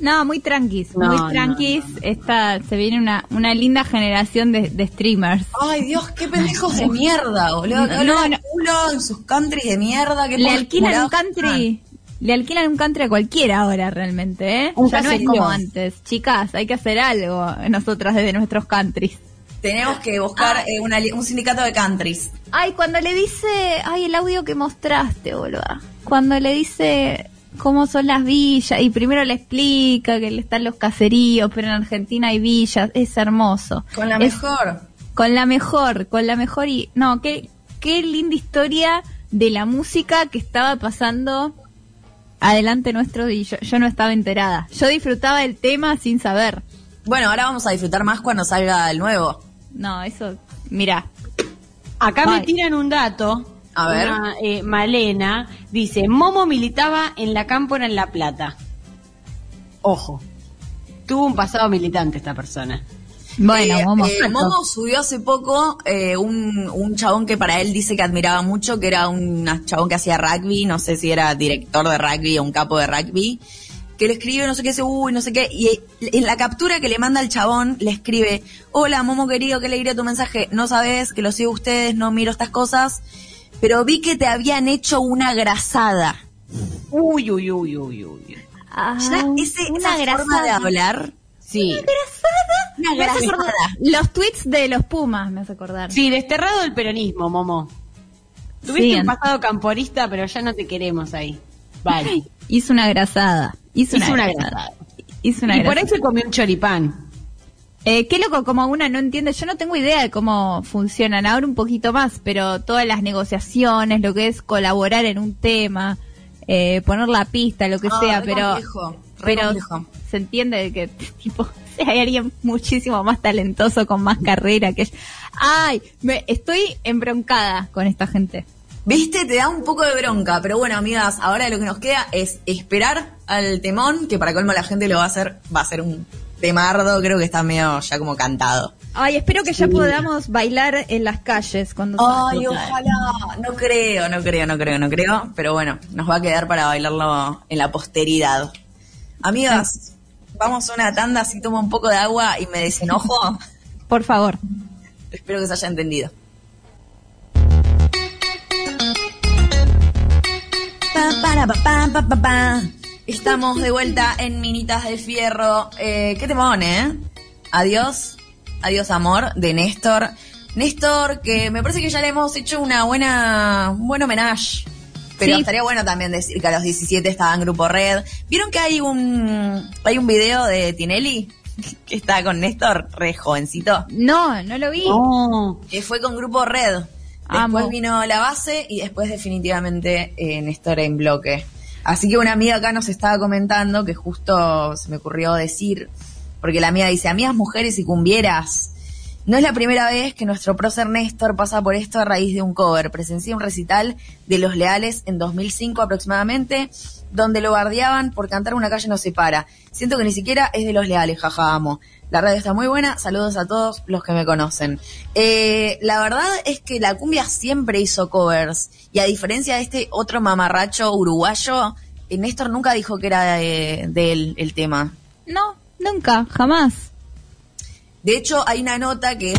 No, muy tranquis, No, muy no, tranquis. Esta, se viene una, una linda generación de, de streamers. Ay, Dios, qué pendejos de mierda, boludo. No, No, no, no. culo en sus countries de mierda. Qué Le alquilan un country, le alquilan un country a cualquiera ahora realmente, ¿eh? Un ya no es como antes. Chicas, hay que hacer algo nosotras desde nuestros countries. Tenemos que buscar eh, una li- un sindicato de countries. Ay, cuando le dice, ay, el audio que mostraste, boluda. Cuando le dice cómo son las villas y primero le explica que están los caseríos, pero en Argentina hay villas, es hermoso. Con la Es- mejor. Con la mejor, con la mejor y no, qué qué linda historia de la música que estaba pasando adelante nuestro y yo, yo no estaba enterada. Yo disfrutaba del tema sin saber. Bueno, ahora vamos a disfrutar más cuando salga el nuevo. No, eso, mira, Acá me tiran un dato. A ver. Una, eh, Malena dice, Momo militaba en la Cámpora en La Plata. Ojo. Tuvo un pasado militante esta persona. bueno, Eh, vamos. eh, Momo subió hace poco eh, un, un chabón que para él dice que admiraba mucho, que era un chabón que hacía rugby, no sé si era director de rugby o un capo de rugby, que le escribe no sé qué, dice, uy, no sé qué, y en la captura que le manda el chabón le escribe, hola Momo querido, que le diré tu mensaje, no sabes que lo sigo a ustedes, no miro estas cosas, pero vi que te habían hecho una grasada. Uy, uy, uy, uy, uy. Ah, Ya ese, una esa forma de grasada. hablar, Sí. una Me hace grasada. Los tweets de los Pumas me hace acordar. Sí, desterrado del peronismo, Momo. Tuviste Sí, un pasado camporista, pero ya no te queremos ahí. Vale. (laughs) Hizo una grasada. Hizo, Hizo una grasada. grasada. Hizo una y por ahí se comió un choripán. Eh, qué loco, como una no entiende, yo no tengo idea de cómo funcionan, ahora un poquito más, pero todas las negociaciones, lo que es colaborar en un tema, eh, poner la pista, lo que Ah, sea, pero, complejo, re pero complejo. se entiende de que (laughs) tipo hay alguien muchísimo más talentoso con más carrera que ay, me estoy embroncada con esta gente. Viste, te da un poco de bronca, pero bueno, amigas, ahora lo que nos queda es esperar al temón, que para colmo la gente lo va a hacer, va a ser un temardo, creo que está medio ya como cantado. Ay, espero que ya podamos bailar en las calles cuando Ay, ojalá, no creo, no creo, no creo, no creo, pero bueno, nos va a quedar para bailarlo en la posteridad. Amigas, vamos a una tanda, así tomo un poco de agua y me desenojo. (laughs) Por favor. Espero que se haya entendido. Para, pa, pa, pa, pa, pa. Estamos de vuelta en Minitas de Fierro. Eh, ¿Qué te pone, eh? Adiós, adiós amor, de Néstor. Néstor, que me parece que ya le hemos hecho una buena, un buen homenaje. Pero Sí. estaría bueno también decir que a los 17 estaba en Grupo Red. ¿Vieron que hay un hay un video de Tinelli? (laughs) Que está con Néstor, re jovencito. No, no lo vi. Que fue con Grupo Red. Después Amo. vino la base y después definitivamente eh, Néstor en bloque. Así que una amiga acá nos estaba comentando que justo se me ocurrió decir, porque la amiga dice, amigas mujeres y cumbieras, no es la primera vez que nuestro prócer Néstor pasa por esto a raíz de un cover. Presencié un recital de Los Leales en 2005 aproximadamente, donde lo bardeaban por cantar Una calle no se para. Siento que ni siquiera es de Los Leales, jaja, amo. La radio está muy buena, saludos a todos los que me conocen. Eh, la verdad es que la cumbia siempre hizo covers, y a diferencia de este otro mamarracho uruguayo, eh, Néstor nunca dijo que era de, de él el tema. No, nunca, jamás. De hecho, hay una nota que es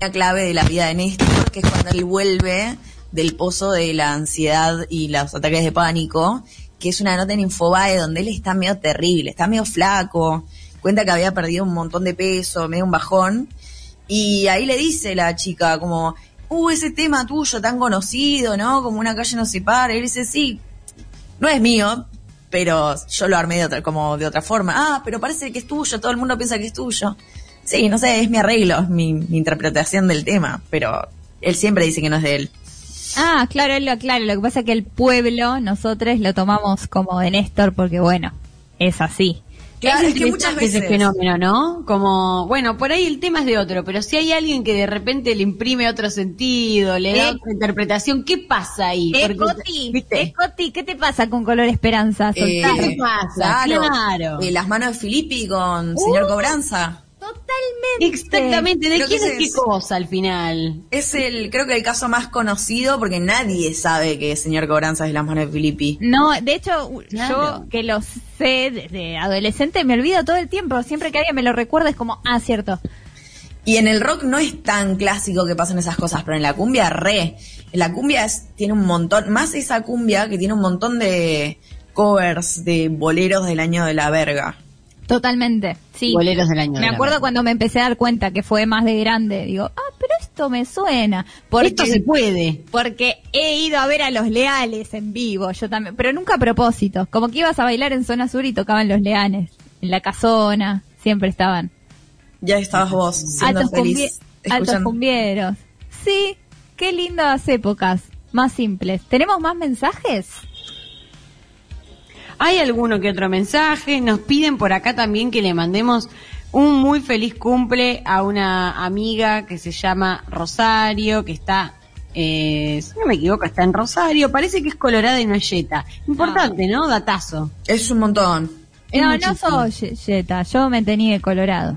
una clave de la vida de Néstor, que es cuando él vuelve del pozo de la ansiedad y los ataques de pánico, que es una nota en Infobae donde él está medio terrible, está medio flaco, cuenta que había perdido un montón de peso, medio un bajón, y ahí le dice la chica como, uh, ese tema tuyo tan conocido, ¿no? Como una calle no se para, y él dice, sí, no es mío, pero yo lo armé de otra, como de otra forma. Ah, pero parece que es tuyo, todo el mundo piensa que es tuyo. Sí, no sé, es mi arreglo, es mi, mi interpretación del tema, pero él siempre dice que no es de él. Ah, claro, él lo aclara. Lo que pasa es que el pueblo, nosotros lo tomamos como de Néstor porque, bueno, es así. Claro, es que muchas ese veces- fenómeno, ¿no? Como, bueno, por ahí el tema es de otro, pero si hay alguien que de repente le imprime otro sentido, le da Eh. otra interpretación, ¿qué pasa ahí? Eh, Coti, eh, Coti, ¿qué te pasa con Color Esperanza? Eh. ¿qué pasa? Claro. Eh, las manos de Filippi con señor Cobranza. Totalmente. Exactamente, ¿de Creo que quién es qué cosa al final? Es el, creo que el caso más conocido porque nadie sabe que señor Cobranza es de las manos de Filippi. No, de hecho, Claro. yo que lo sé desde adolescente me olvido todo el tiempo. Siempre que alguien me lo recuerda es como, ah, cierto. Y en el rock no es tan clásico que pasen esas cosas, pero en la cumbia re. En la cumbia es, tiene un montón, más esa cumbia que tiene un montón de covers de boleros del año de la verga. Totalmente, sí. Boleros del año. Me acuerdo cuando me empecé a dar cuenta que fue más de grande. Digo, ah, pero esto me suena. Porque, Esto se puede. porque he ido a ver a los leales en vivo, yo también, pero nunca a propósito. Como que ibas a bailar en zona sur y tocaban los leales. En la casona, siempre estaban. Ya estabas vos siendo Altos, feliz. altos escuchando. cumbieros. Sí, qué lindas épocas. Más simples. ¿Tenemos más mensajes? Hay alguno que otro mensaje. Nos piden por acá también que le mandemos un muy feliz cumple a una amiga que se llama Rosario, que está, eh, si no me equivoco, está en Rosario. Parece que es colorada y no es yeta. Importante, ¿no? Datazo. Es un montón. Es no, muchísimo. no soy ye- yeta. Yo me tenía de colorado.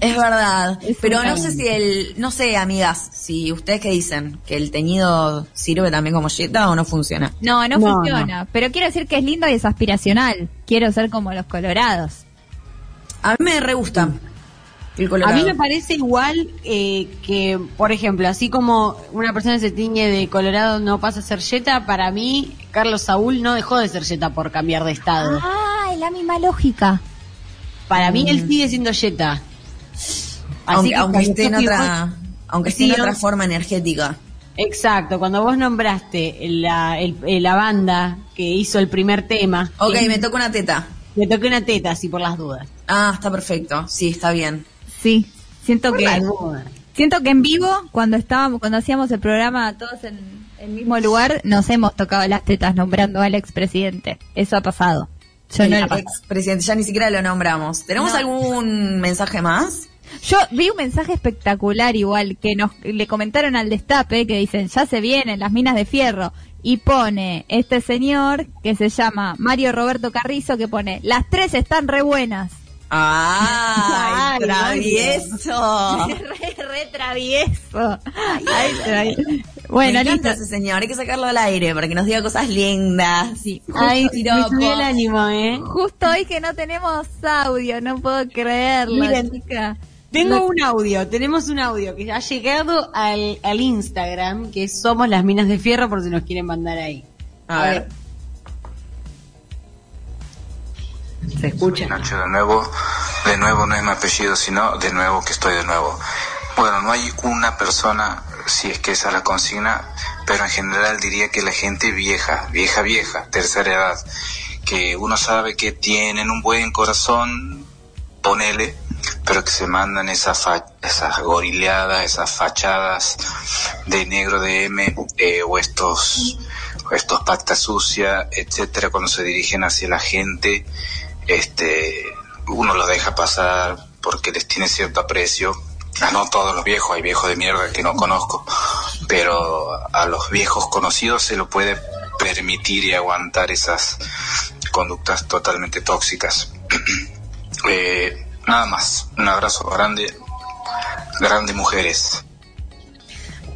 Es verdad. (laughs) Es pero no sé si el, no sé, amigas, si ustedes qué dicen, que el teñido sirve también como yeta o no funciona. No, no, No, funciona. Pero quiero decir que es lindo y es aspiracional. Quiero ser como los colorados. A mí me re gusta el colorado. A mí me parece igual eh, que, por ejemplo, así como una persona se tiñe de colorado no pasa a ser yeta, para mí Carlos Saúl no dejó de ser yeta por cambiar de estado. Ah, es la misma lógica. Para mí él sigue siendo yeta. Así aunque, que aunque esté en otra, aunque esté Sí, en otra ¿no? forma energética. Exacto, cuando vos nombraste la, el- la banda que hizo el primer tema, Ok, eh, me toca una teta. me toqué una teta así por las dudas. Ah, está perfecto. Sí, está bien. Sí. Siento Por que siento que en vivo cuando estábamos cuando hacíamos el programa todos en el mismo lugar nos hemos tocado las tetas nombrando al expresidente. Eso ha pasado. El expresidente, ya ni siquiera lo nombramos. ¿Tenemos No. algún mensaje más? Yo vi un mensaje espectacular igual que nos le comentaron al destape que dicen ya se vienen las minas de fierro y pone este señor que se llama Mario Roberto Carrizo que pone las tres están re buenas. ¡Ay, (laughs) Ay, travieso! (laughs) re, re travieso. Ay, Bueno, me encanta listo. ese señor, hay que sacarlo al aire para que nos diga cosas lindas. Sí. Ay, me Piropos. subió el ánimo, ¿eh? Justo hoy que no tenemos audio, no puedo creerlo, Miren, chica. Tengo un audio, tenemos un audio que ha llegado al, al Instagram, que somos las minas de fierro, por si nos quieren mandar ahí. A ver. Se escucha. Nacho de nuevo, de nuevo no es mi apellido, sino de nuevo que estoy de nuevo. Bueno, no hay una persona si es que esa es la consigna, pero en general diría que la gente vieja, vieja, vieja, tercera edad, que uno sabe que tienen un buen corazón, ponele, pero que se mandan esas, fa- esas gorileadas, esas fachadas de negro de M eh, o estos, estos pacta sucia, etcétera, cuando se dirigen hacia la gente, este, uno los deja pasar porque les tiene cierto aprecio. A no todos los viejos, hay viejos de mierda que no conozco, pero a los viejos conocidos se lo puede permitir y aguantar esas conductas totalmente tóxicas. (clears throat) Eh, nada más, un abrazo grande, grande mujeres.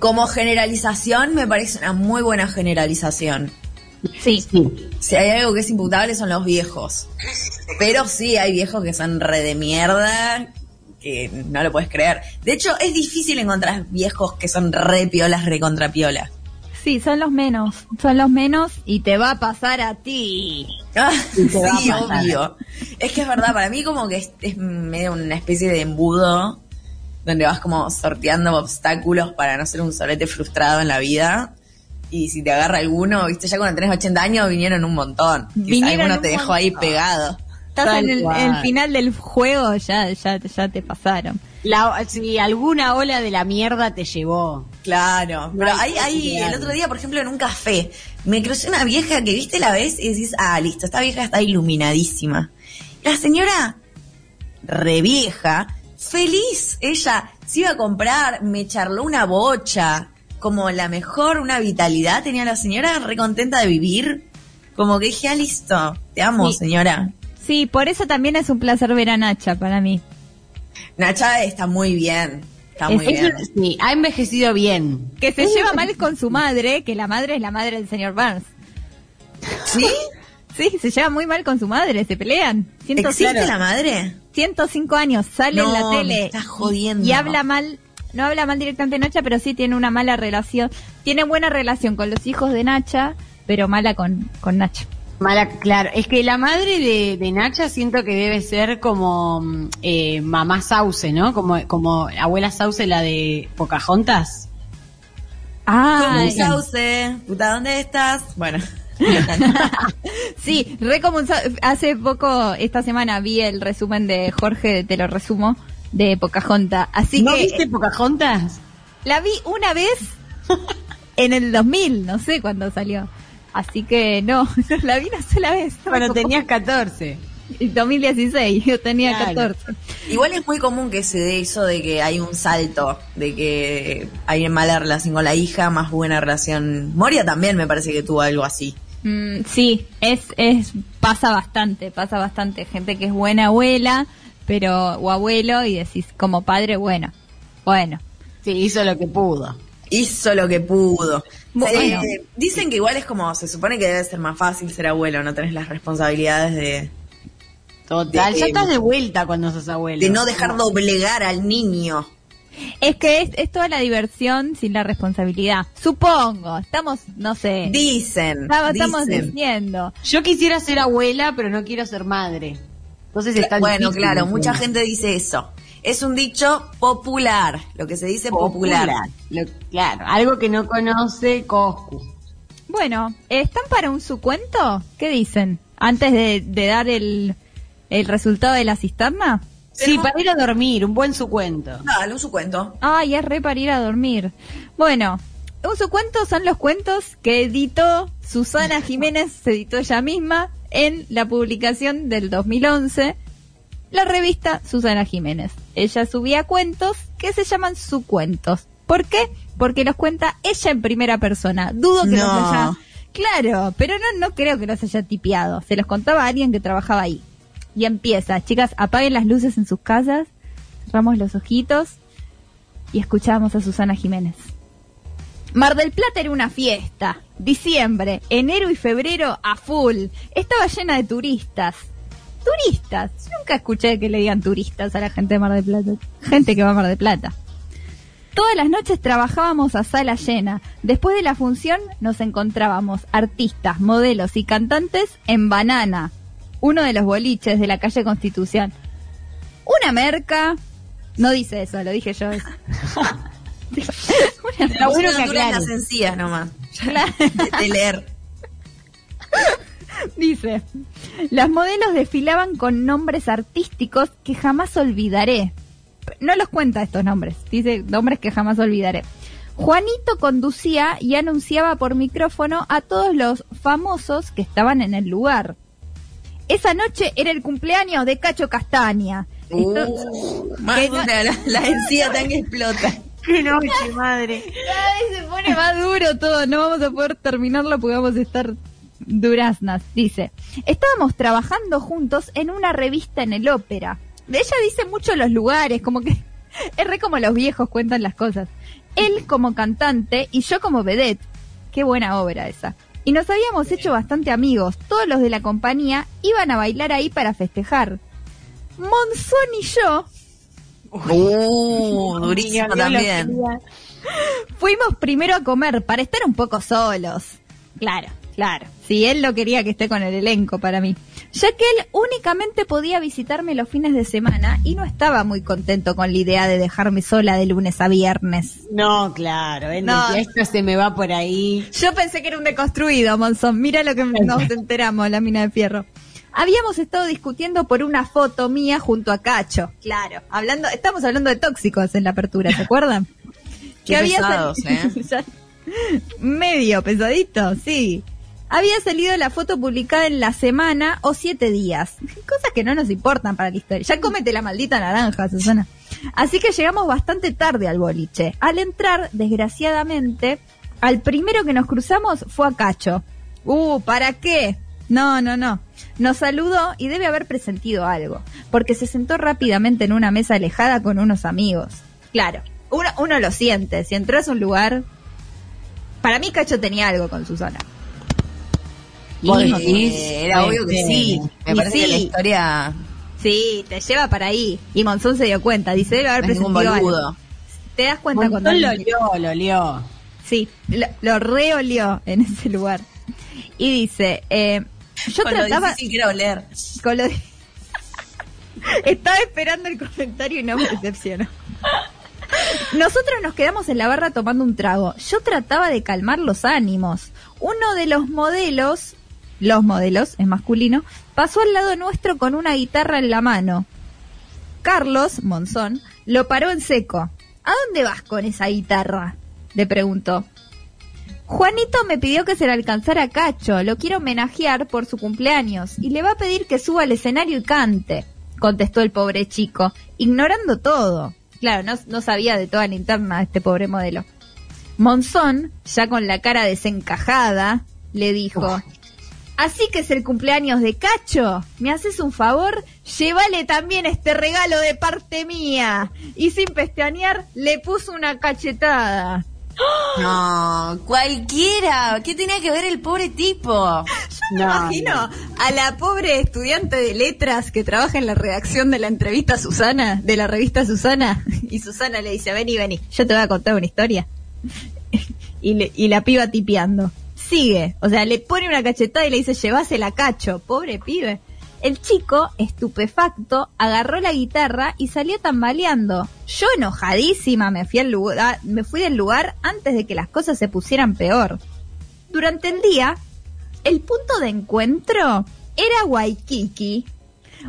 Como generalización, me parece una muy buena generalización. Sí. Si hay algo que es imputable son los viejos. Pero sí, hay viejos que son re de mierda, que no lo puedes creer. De hecho, es difícil encontrar viejos que son re piolas, re contra. Sí, son los menos. Son los menos y te va a pasar a ti. Ah, sí, pasar. obvio. Es que es verdad, para mí como que es, es medio una especie de embudo donde vas como sorteando obstáculos para no ser un solete frustrado en la vida. Y si te agarra alguno, viste, ya cuando tenés 80 años vinieron un montón. Quizá Vinieron alguno un te dejó ahí pegado. Estás Tal en el, final del juego, ya, ya, ya te pasaron. La, si alguna ola de la mierda te llevó. Claro, pero Ay, hay, hay, el otro día, por ejemplo, en un café, me crucé una vieja que viste la vez y decís, ah, listo, esta vieja está iluminadísima. La señora, re vieja, feliz, ella se iba a comprar, me charló una bocha, como la mejor, una vitalidad tenía la señora, re contenta de vivir. Como que dije, ah, listo, te amo, Sí. señora. Sí, por eso también es un placer ver a Nacha para mí. Nacha está muy bien, está muy Es- bien. Sí, ha envejecido bien. Que se lleva mal con su madre, que la madre es la madre del señor Burns. ¿Sí? (laughs) Sí, se lleva muy mal con su madre, se pelean. Ciento- ¿Existe la madre? 105 años, sale en la me tele. estás jodiendo. Y habla mal, no habla mal directamente de Nacha, pero sí tiene una mala relación. Tiene buena relación con los hijos de Nacha, pero mala con, con Nacha. Mala, claro. Es que la madre de, de Nacha siento que debe ser como eh, mamá Sauce, ¿no? Como, como abuela Sauce, la de Pocahontas. Ah, Como Sauce, puta, ¿dónde estás? Bueno. (laughs) sí, re como hace poco, esta semana vi el resumen de Jorge, te lo resumo, de Pocahontas. Así ¿No que viste Pocahontas? la vi una vez en el 2000, no sé cuándo salió. Así que (laughs) no, la vi una sola vez. Cuando Como- tenías (laughs) 14. 2016, yo tenía Claro. 14. Igual es muy común que se dé eso de que hay un salto, de que hay mala relación con la hija, más buena relación. Moria también me parece que tuvo algo así. Mm, sí, es, es, pasa bastante, pasa bastante. Gente que es buena abuela, pero, o abuelo, y decís como padre, bueno, bueno. Sí, hizo lo que pudo. Hizo lo que pudo. Bueno. Eh, dicen que igual es como, se supone que debe ser más fácil ser abuelo, no tenés las responsabilidades de, Total. De- ya estás de vuelta cuando sos abuelo. de no dejar doblegar al niño. Es que es, es toda la diversión sin la responsabilidad. Supongo, estamos, no sé, Dicen, estamos, estamos dicen. diciendo. Yo quisiera ser abuela, pero no quiero ser madre. Entonces está Bueno, difícil claro, mucha gente dice eso. Es un dicho popular, lo que se dice popular. Lo- claro, algo que no conoce Coscu. Bueno, ¿están para un su cuento? ¿Qué dicen? Antes de, de dar el, el resultado de la cisterna. Sí, para ir a dormir, un buen su cuento. Dale, un su cuento. Ay, es re para ir a dormir. Bueno, un su cuento son los cuentos que editó Susana Jiménez, se editó ella misma en la publicación del 2011, la revista Susana Jiménez. Ella subía cuentos que se llaman su cuentos. ¿Por qué? Porque los cuenta ella en primera persona. Dudo que No. los haya... Claro, pero no, no creo que los haya tipeado. Se los contaba a alguien que trabajaba ahí. Y empieza, chicas, apaguen las luces en sus casas, cerramos los ojitos y escuchamos a Susana Jiménez. Mar del Plata era una fiesta. Diciembre, enero y febrero a full. Estaba llena de turistas. Turistas. Nunca escuché que le digan turistas a la gente de Mar del Plata. Gente que va a Mar del Plata. Todas las noches trabajábamos a sala llena. Después de la función nos encontrábamos artistas, modelos y cantantes en Banana, uno de los boliches de la calle Constitución. Una merca, no dice eso, lo dije yo. (laughs) (laughs) Una- Lo bueno Una que altura en aclare. las encías nomás. Claro. De, de leer. (laughs) Dice, las modelos desfilaban con nombres artísticos que jamás olvidaré. No los cuenta estos nombres, dice nombres que jamás olvidaré. Juanito conducía y anunciaba por micrófono a todos los famosos que estaban en el lugar. Esa noche era el cumpleaños de Cacho Castaña. Esto- Uh, más que no- dura la, la encía tan que explota. (laughs) Qué noche, madre. Cada vez se pone más duro todo, no vamos a poder terminarlo porque vamos a estar duraznas. Dice, estábamos trabajando juntos en una revista en el ópera. De ella dice mucho los lugares, como que (laughs) es re como los viejos cuentan las cosas. Él como cantante y yo como vedette. Qué buena obra esa. Y nos habíamos hecho bastante amigos. Todos los de la compañía iban a bailar ahí para festejar. Monzón y yo Uh, (laughs) durísimo también. Fuimos primero a comer para estar un poco solos. Claro, claro. Si él lo quería que esté con el elenco para mí. Ya que él únicamente podía visitarme los fines de semana y no estaba muy contento con la idea de dejarme sola de lunes a viernes. No, claro, él No. esto se me va por ahí. Yo pensé que era un deconstruido, Monzón. Mira lo que nos enteramos, la mina de fierro. Habíamos estado discutiendo por una foto mía junto a Cacho. Claro, hablando, estamos hablando de tóxicos en la apertura, ¿se acuerdan? (laughs) Qué pesados, sali- (laughs) Ya- Medio pesadito, sí. Había salido la foto publicada en la semana o siete días. Cosas que no nos importan para la historia. Ya cómete la maldita naranja, Susana. Así que llegamos bastante tarde al boliche. Al entrar, desgraciadamente, al primero que nos cruzamos fue a Cacho. Uh, ¿para qué? No, no, no. Nos saludó y debe haber presentido algo, porque se sentó rápidamente en una mesa alejada con unos amigos. Claro, uno, uno lo siente. Si entras a un lugar... Para mí Cacho tenía algo con Susana. ¿Vos Y, era obvio que sí. Me Y parece que la historia Sí, te lleva para ahí. Y Monzón se dio cuenta. Dice, debe haber presentido algo. Te das cuenta cuando... Montón lo olió, lo olió. Sí, lo, lo reolió en ese lugar. Y dice, eh, yo Con lo trataba... difícil oler. con lo (laughs) Estaba esperando el comentario y no me decepcionó. Nosotros nos quedamos en la barra tomando un trago. Yo trataba de calmar los ánimos. Uno de los modelos, los modelos, es masculino, pasó al lado nuestro con una guitarra en la mano. Carlos, Monzón, lo paró en seco. ¿A dónde vas con esa guitarra? Le preguntó. Juanito me pidió que se le alcanzara a Cacho, lo quiero homenajear por su cumpleaños y le va a pedir que suba al escenario y cante, contestó el pobre chico, ignorando todo. Claro, no, sabía de toda la interna este pobre modelo. Monzón, ya con la cara desencajada, le dijo, así que es el cumpleaños de Cacho, ¿me haces un favor? Llévale también este regalo de parte mía. Y sin pestañear, le puso una cachetada. (gasps) No, cualquiera. ¿Qué tenía que ver el pobre tipo? Me imagino a la pobre estudiante de letras que trabaja en la redacción de la entrevista Susana, de la revista Susana, y Susana le dice, vení, vení, yo te voy a contar una historia. (laughs) y, le- y la piba tipeando. Sigue, o sea, le pone una cachetada y le dice, llevásela cacho, pobre pibe. El chico, estupefacto, agarró la guitarra y salió tambaleando. Yo enojadísima me fui, al lugar, me fui del lugar antes de que las cosas se pusieran peor. Durante el día, el punto de encuentro era Waikiki,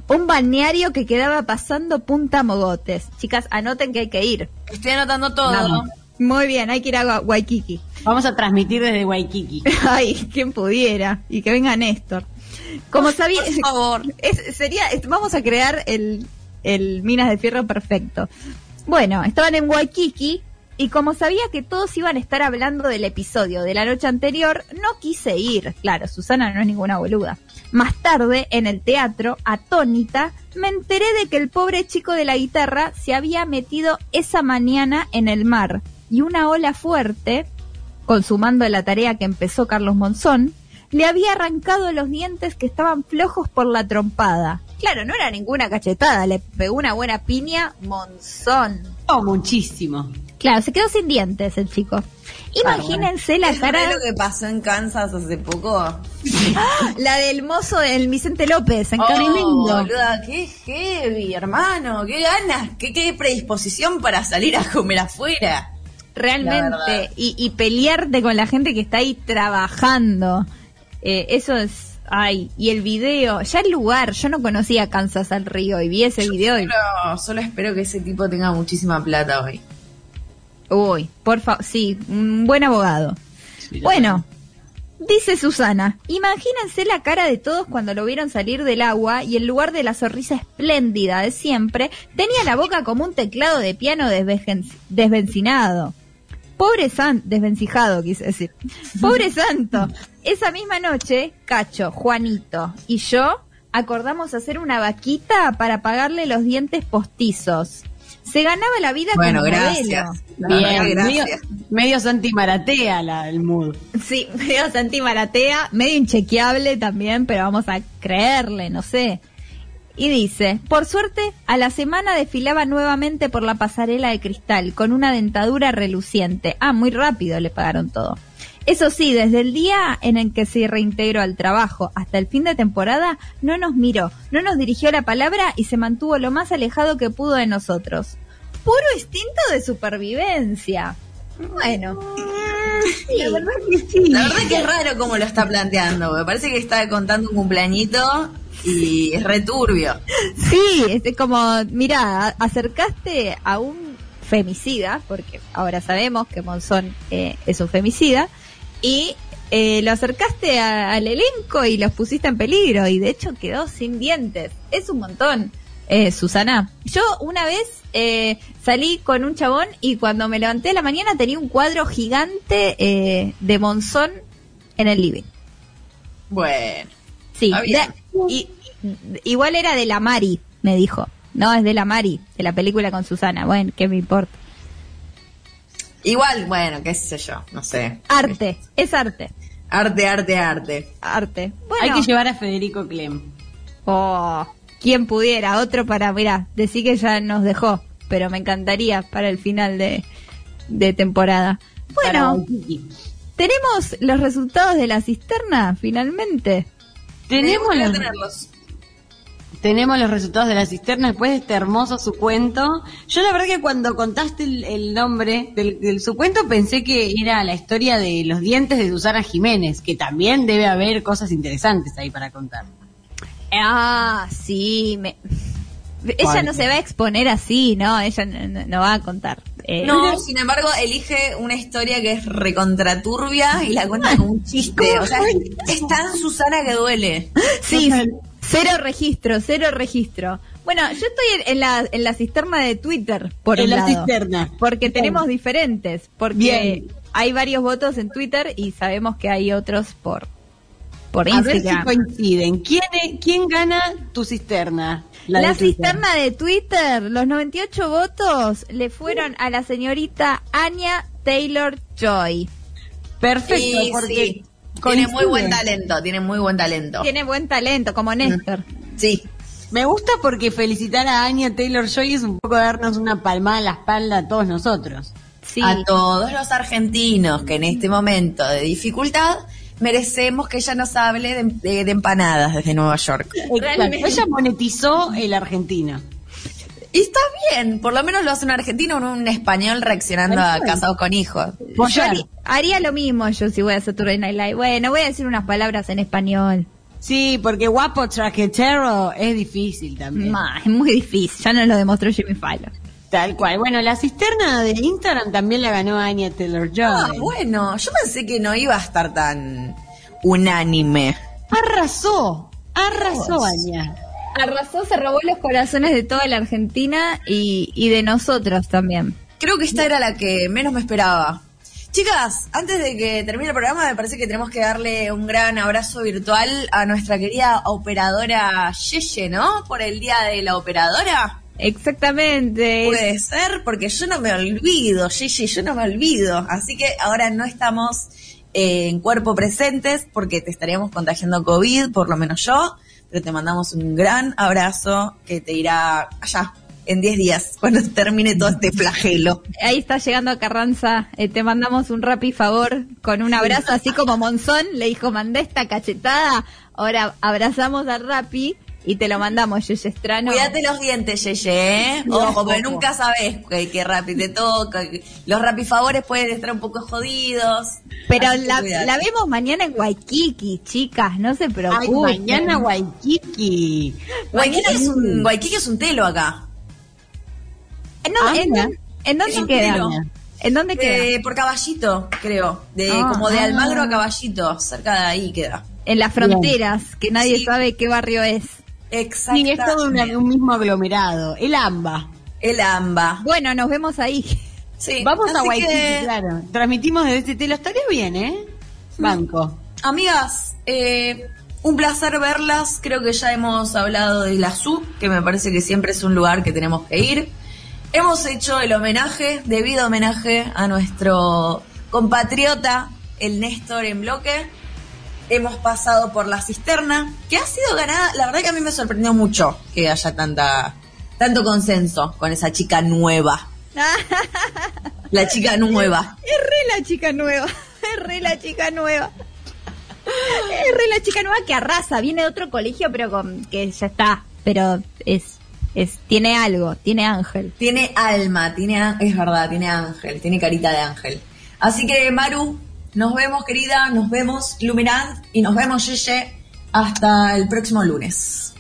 un balneario que quedaba pasando Punta Mogotes. Chicas, anoten que hay que ir. Estoy anotando todo. Muy bien, hay que ir a Wa- Waikiki. (laughs) Vamos a transmitir desde Waikiki. (laughs) Ay, quien pudiera. Y que venga Néstor. Como sabía, Por favor. (laughs) es- sería, es- vamos a crear el, el Minas de Fierro perfecto. Bueno, estaban en Waikiki y como sabía que todos iban a estar hablando del episodio de la noche anterior, no quise ir. Claro, Susana no es ninguna boluda. Más tarde, en el teatro, atónita, me enteré de que el pobre chico de la guitarra se había metido esa mañana en el mar y una ola fuerte, consumando la tarea que empezó Carlos Monzón, le había arrancado los dientes que estaban flojos por la trompada. Claro, no era ninguna cachetada, le pegó una buena piña Monzón. Oh, muchísimo. Claro, se quedó sin dientes el chico. Imagínense la ¿Es cara, lo que pasó en Kansas hace poco? la del mozo del Vicente López, en Oh, qué heavy, hermano. Qué ganas, qué, qué predisposición para salir a comer afuera. Realmente, y, y pelearte con la gente que está ahí trabajando. Eh, eso es, ay, y el video, ya el lugar, yo no conocía Kansas al Río y vi ese video y, Solo, espero que ese tipo tenga muchísima plata hoy. uy, por favor, sí, un buen abogado. Bueno, dice Susana, imagínense la cara de todos cuando lo vieron salir del agua y en lugar de la sonrisa espléndida de siempre, tenía la boca como un teclado de piano desven- desvencinado. Pobre San, desvencijado quise decir. (laughs) Pobre santo. Esa misma noche, Cacho, Juanito y yo acordamos hacer una vaquita para pagarle los dientes postizos. Se ganaba la vida Bueno, como gracias. modelo. Bien, medio, gracias. medio Santi Maratea la, el mood. Sí, medio Santi Maratea, medio inchequeable también, pero vamos a creerle, no sé. Y dice, por suerte, a la semana desfilaba nuevamente por la pasarela de cristal, con una dentadura reluciente. Ah, muy rápido le pagaron todo. Eso sí, desde el día en el que se reintegró al trabajo hasta el fin de temporada, no nos miró, no nos dirigió la palabra y se mantuvo lo más alejado que pudo de nosotros. Puro instinto de supervivencia. Bueno, La verdad que sí. La verdad que es raro cómo lo está planteando. Me parece que está contando un cumpleañito y es returbio. Sí, es como, mira, acercaste a un femicida, porque ahora sabemos que Monzón eh, es un femicida, y eh, lo acercaste a- al elenco y los pusiste en peligro, y de hecho quedó sin dientes. Es un montón, eh, Susana. Yo una vez eh, salí con un chabón y cuando me levanté a la mañana tenía un cuadro gigante eh, de Monzón en el living. Bueno. Sí, de- y, igual era de la Mari, me dijo. No, es de la Mari, de la película con Susana. Bueno, ¿qué me importa? Igual, bueno, qué sé yo, no sé. Arte, es arte, Arte, arte, arte. arte. Bueno, Hay que llevar a Federico Clem. oh, quien pudiera, otro para, mira, decir que ya nos dejó, pero me encantaría para el final de, de temporada. Bueno, tenemos los resultados de la cisterna, finalmente. Tenemos los, tenerlos. tenemos los resultados de la cisterna después de este hermoso sucuento. Yo la verdad que cuando contaste el, el nombre del, del sucuento pensé que era la historia de los dientes de Susana Jiménez, que también debe haber cosas interesantes ahí para contar. Ah, sí, me... Ella no se va a exponer así, ¿no? Ella no va a contar. Eh, No, sin embargo, elige una historia que es recontraturbia y la cuenta como un chiste. O sea, es tan Susana que duele. Sí, cero registro, cero registro. Bueno, yo estoy en, en la, en la cisterna de Twitter, por En un la lado. cisterna. Porque Bien. tenemos diferentes, porque Bien. hay varios votos en Twitter y sabemos que hay otros por, por A ver si Instagram. coinciden. ¿Quién, es- ¿Qui gana tu cisterna? La, de Twitter. cisterna de Twitter, los 98 votos le fueron a la señorita Anya Taylor Joy. Perfecto, Sí, porque sí. Tiene muy buen talento, tiene muy buen talento. Tiene buen talento, como Néstor. Sí. Me gusta porque felicitar a Anya Taylor Joy es un poco darnos una palmada en la espalda a todos nosotros. Sí. A todos los argentinos que en este momento de dificultad merecemos que ella nos hable de, de- de empanadas desde Nueva York. Ella monetizó el argentino. Y está bien, por lo menos lo hace un argentino o un español reaccionando a casados con hijos. Yo haría, haría lo mismo yo si voy a Saturday Night Live. Bueno, voy a decir unas palabras en español. Sí, porque guapo traquetero es difícil también. Ma, es muy difícil, ya nos lo demostró Jimmy Fallon. Tal cual. Bueno, la cisterna de Instagram también la ganó Anya Taylor Joy. Ah, bueno, yo pensé que no iba a estar tan unánime. Arrasó, arrasó Anya. Arrasó, se robó los corazones de toda la Argentina y, y de nosotros también. Creo que esta era la que menos me esperaba. Chicas, antes de que termine el programa, me parece que tenemos que darle un gran abrazo virtual a nuestra querida operadora Yeye, ¿no? Por el día de la operadora. Exactamente. Puede ser, porque yo no me olvido, Yeye, yo no me olvido. Así que ahora no estamos eh, en cuerpo presentes porque te estaríamos contagiando COVID, por lo menos yo. Pero te mandamos un gran abrazo que te irá allá en 10 días, (laughs) cuando termine todo este flagelo. Ahí está llegando a Carranza, eh, te mandamos un rapi favor con un abrazo, así como Monzón le dijo, mandé esta cachetada, ahora abrazamos al rapi y te lo mandamos, Yeye Estrano. Cuídate los dientes, Yeye, ¿eh? Ojo, porque nunca sabes que, que Rappi te toca. Los Rappi favores pueden estar un poco jodidos. Pero la, vemos mañana en Waikiki, chicas, no se Ay, preocupen. mañana Waikiki. Waikiki es un, Waikiki es un telo acá. No, Ah, ¿en, dónde- en dónde Es un queda? telo. ¿En dónde queda? Eh, por Caballito, creo. De, Ah, como de ah. Almagro a Caballito. Cerca de ahí queda. En las fronteras, que nadie Sí. sabe qué barrio es. Exacto. Sí, es todo una- un mismo aglomerado. El AMBA. El AMBA. Bueno, nos vemos ahí. Sí. Vamos a Waikiki, que, claro. Transmitimos desde este telo. Estaría bien, ¿eh? Banco. Amigas, eh, un placer verlas. Creo que ya hemos hablado de la SU, que me parece que siempre es un lugar que tenemos que ir. Hemos hecho el homenaje, debido homenaje a nuestro compatriota, el Néstor en bloque. Hemos pasado por la cisterna, que ha sido ganada. La verdad que a mí me sorprendió mucho que haya tanta, tanto consenso con esa chica nueva. (laughs) La chica nueva. Es re la chica nueva. (laughs) Es re la chica nueva. Es re la chica nueva que arrasa. Viene de otro colegio, pero con que ya está. Pero es, es, tiene algo, tiene ángel. Tiene alma, tiene, es verdad, tiene ángel, tiene carita de ángel. Así que, Maru, nos vemos, querida, nos vemos, Luminant, y nos vemos, Yeye, hasta el próximo lunes.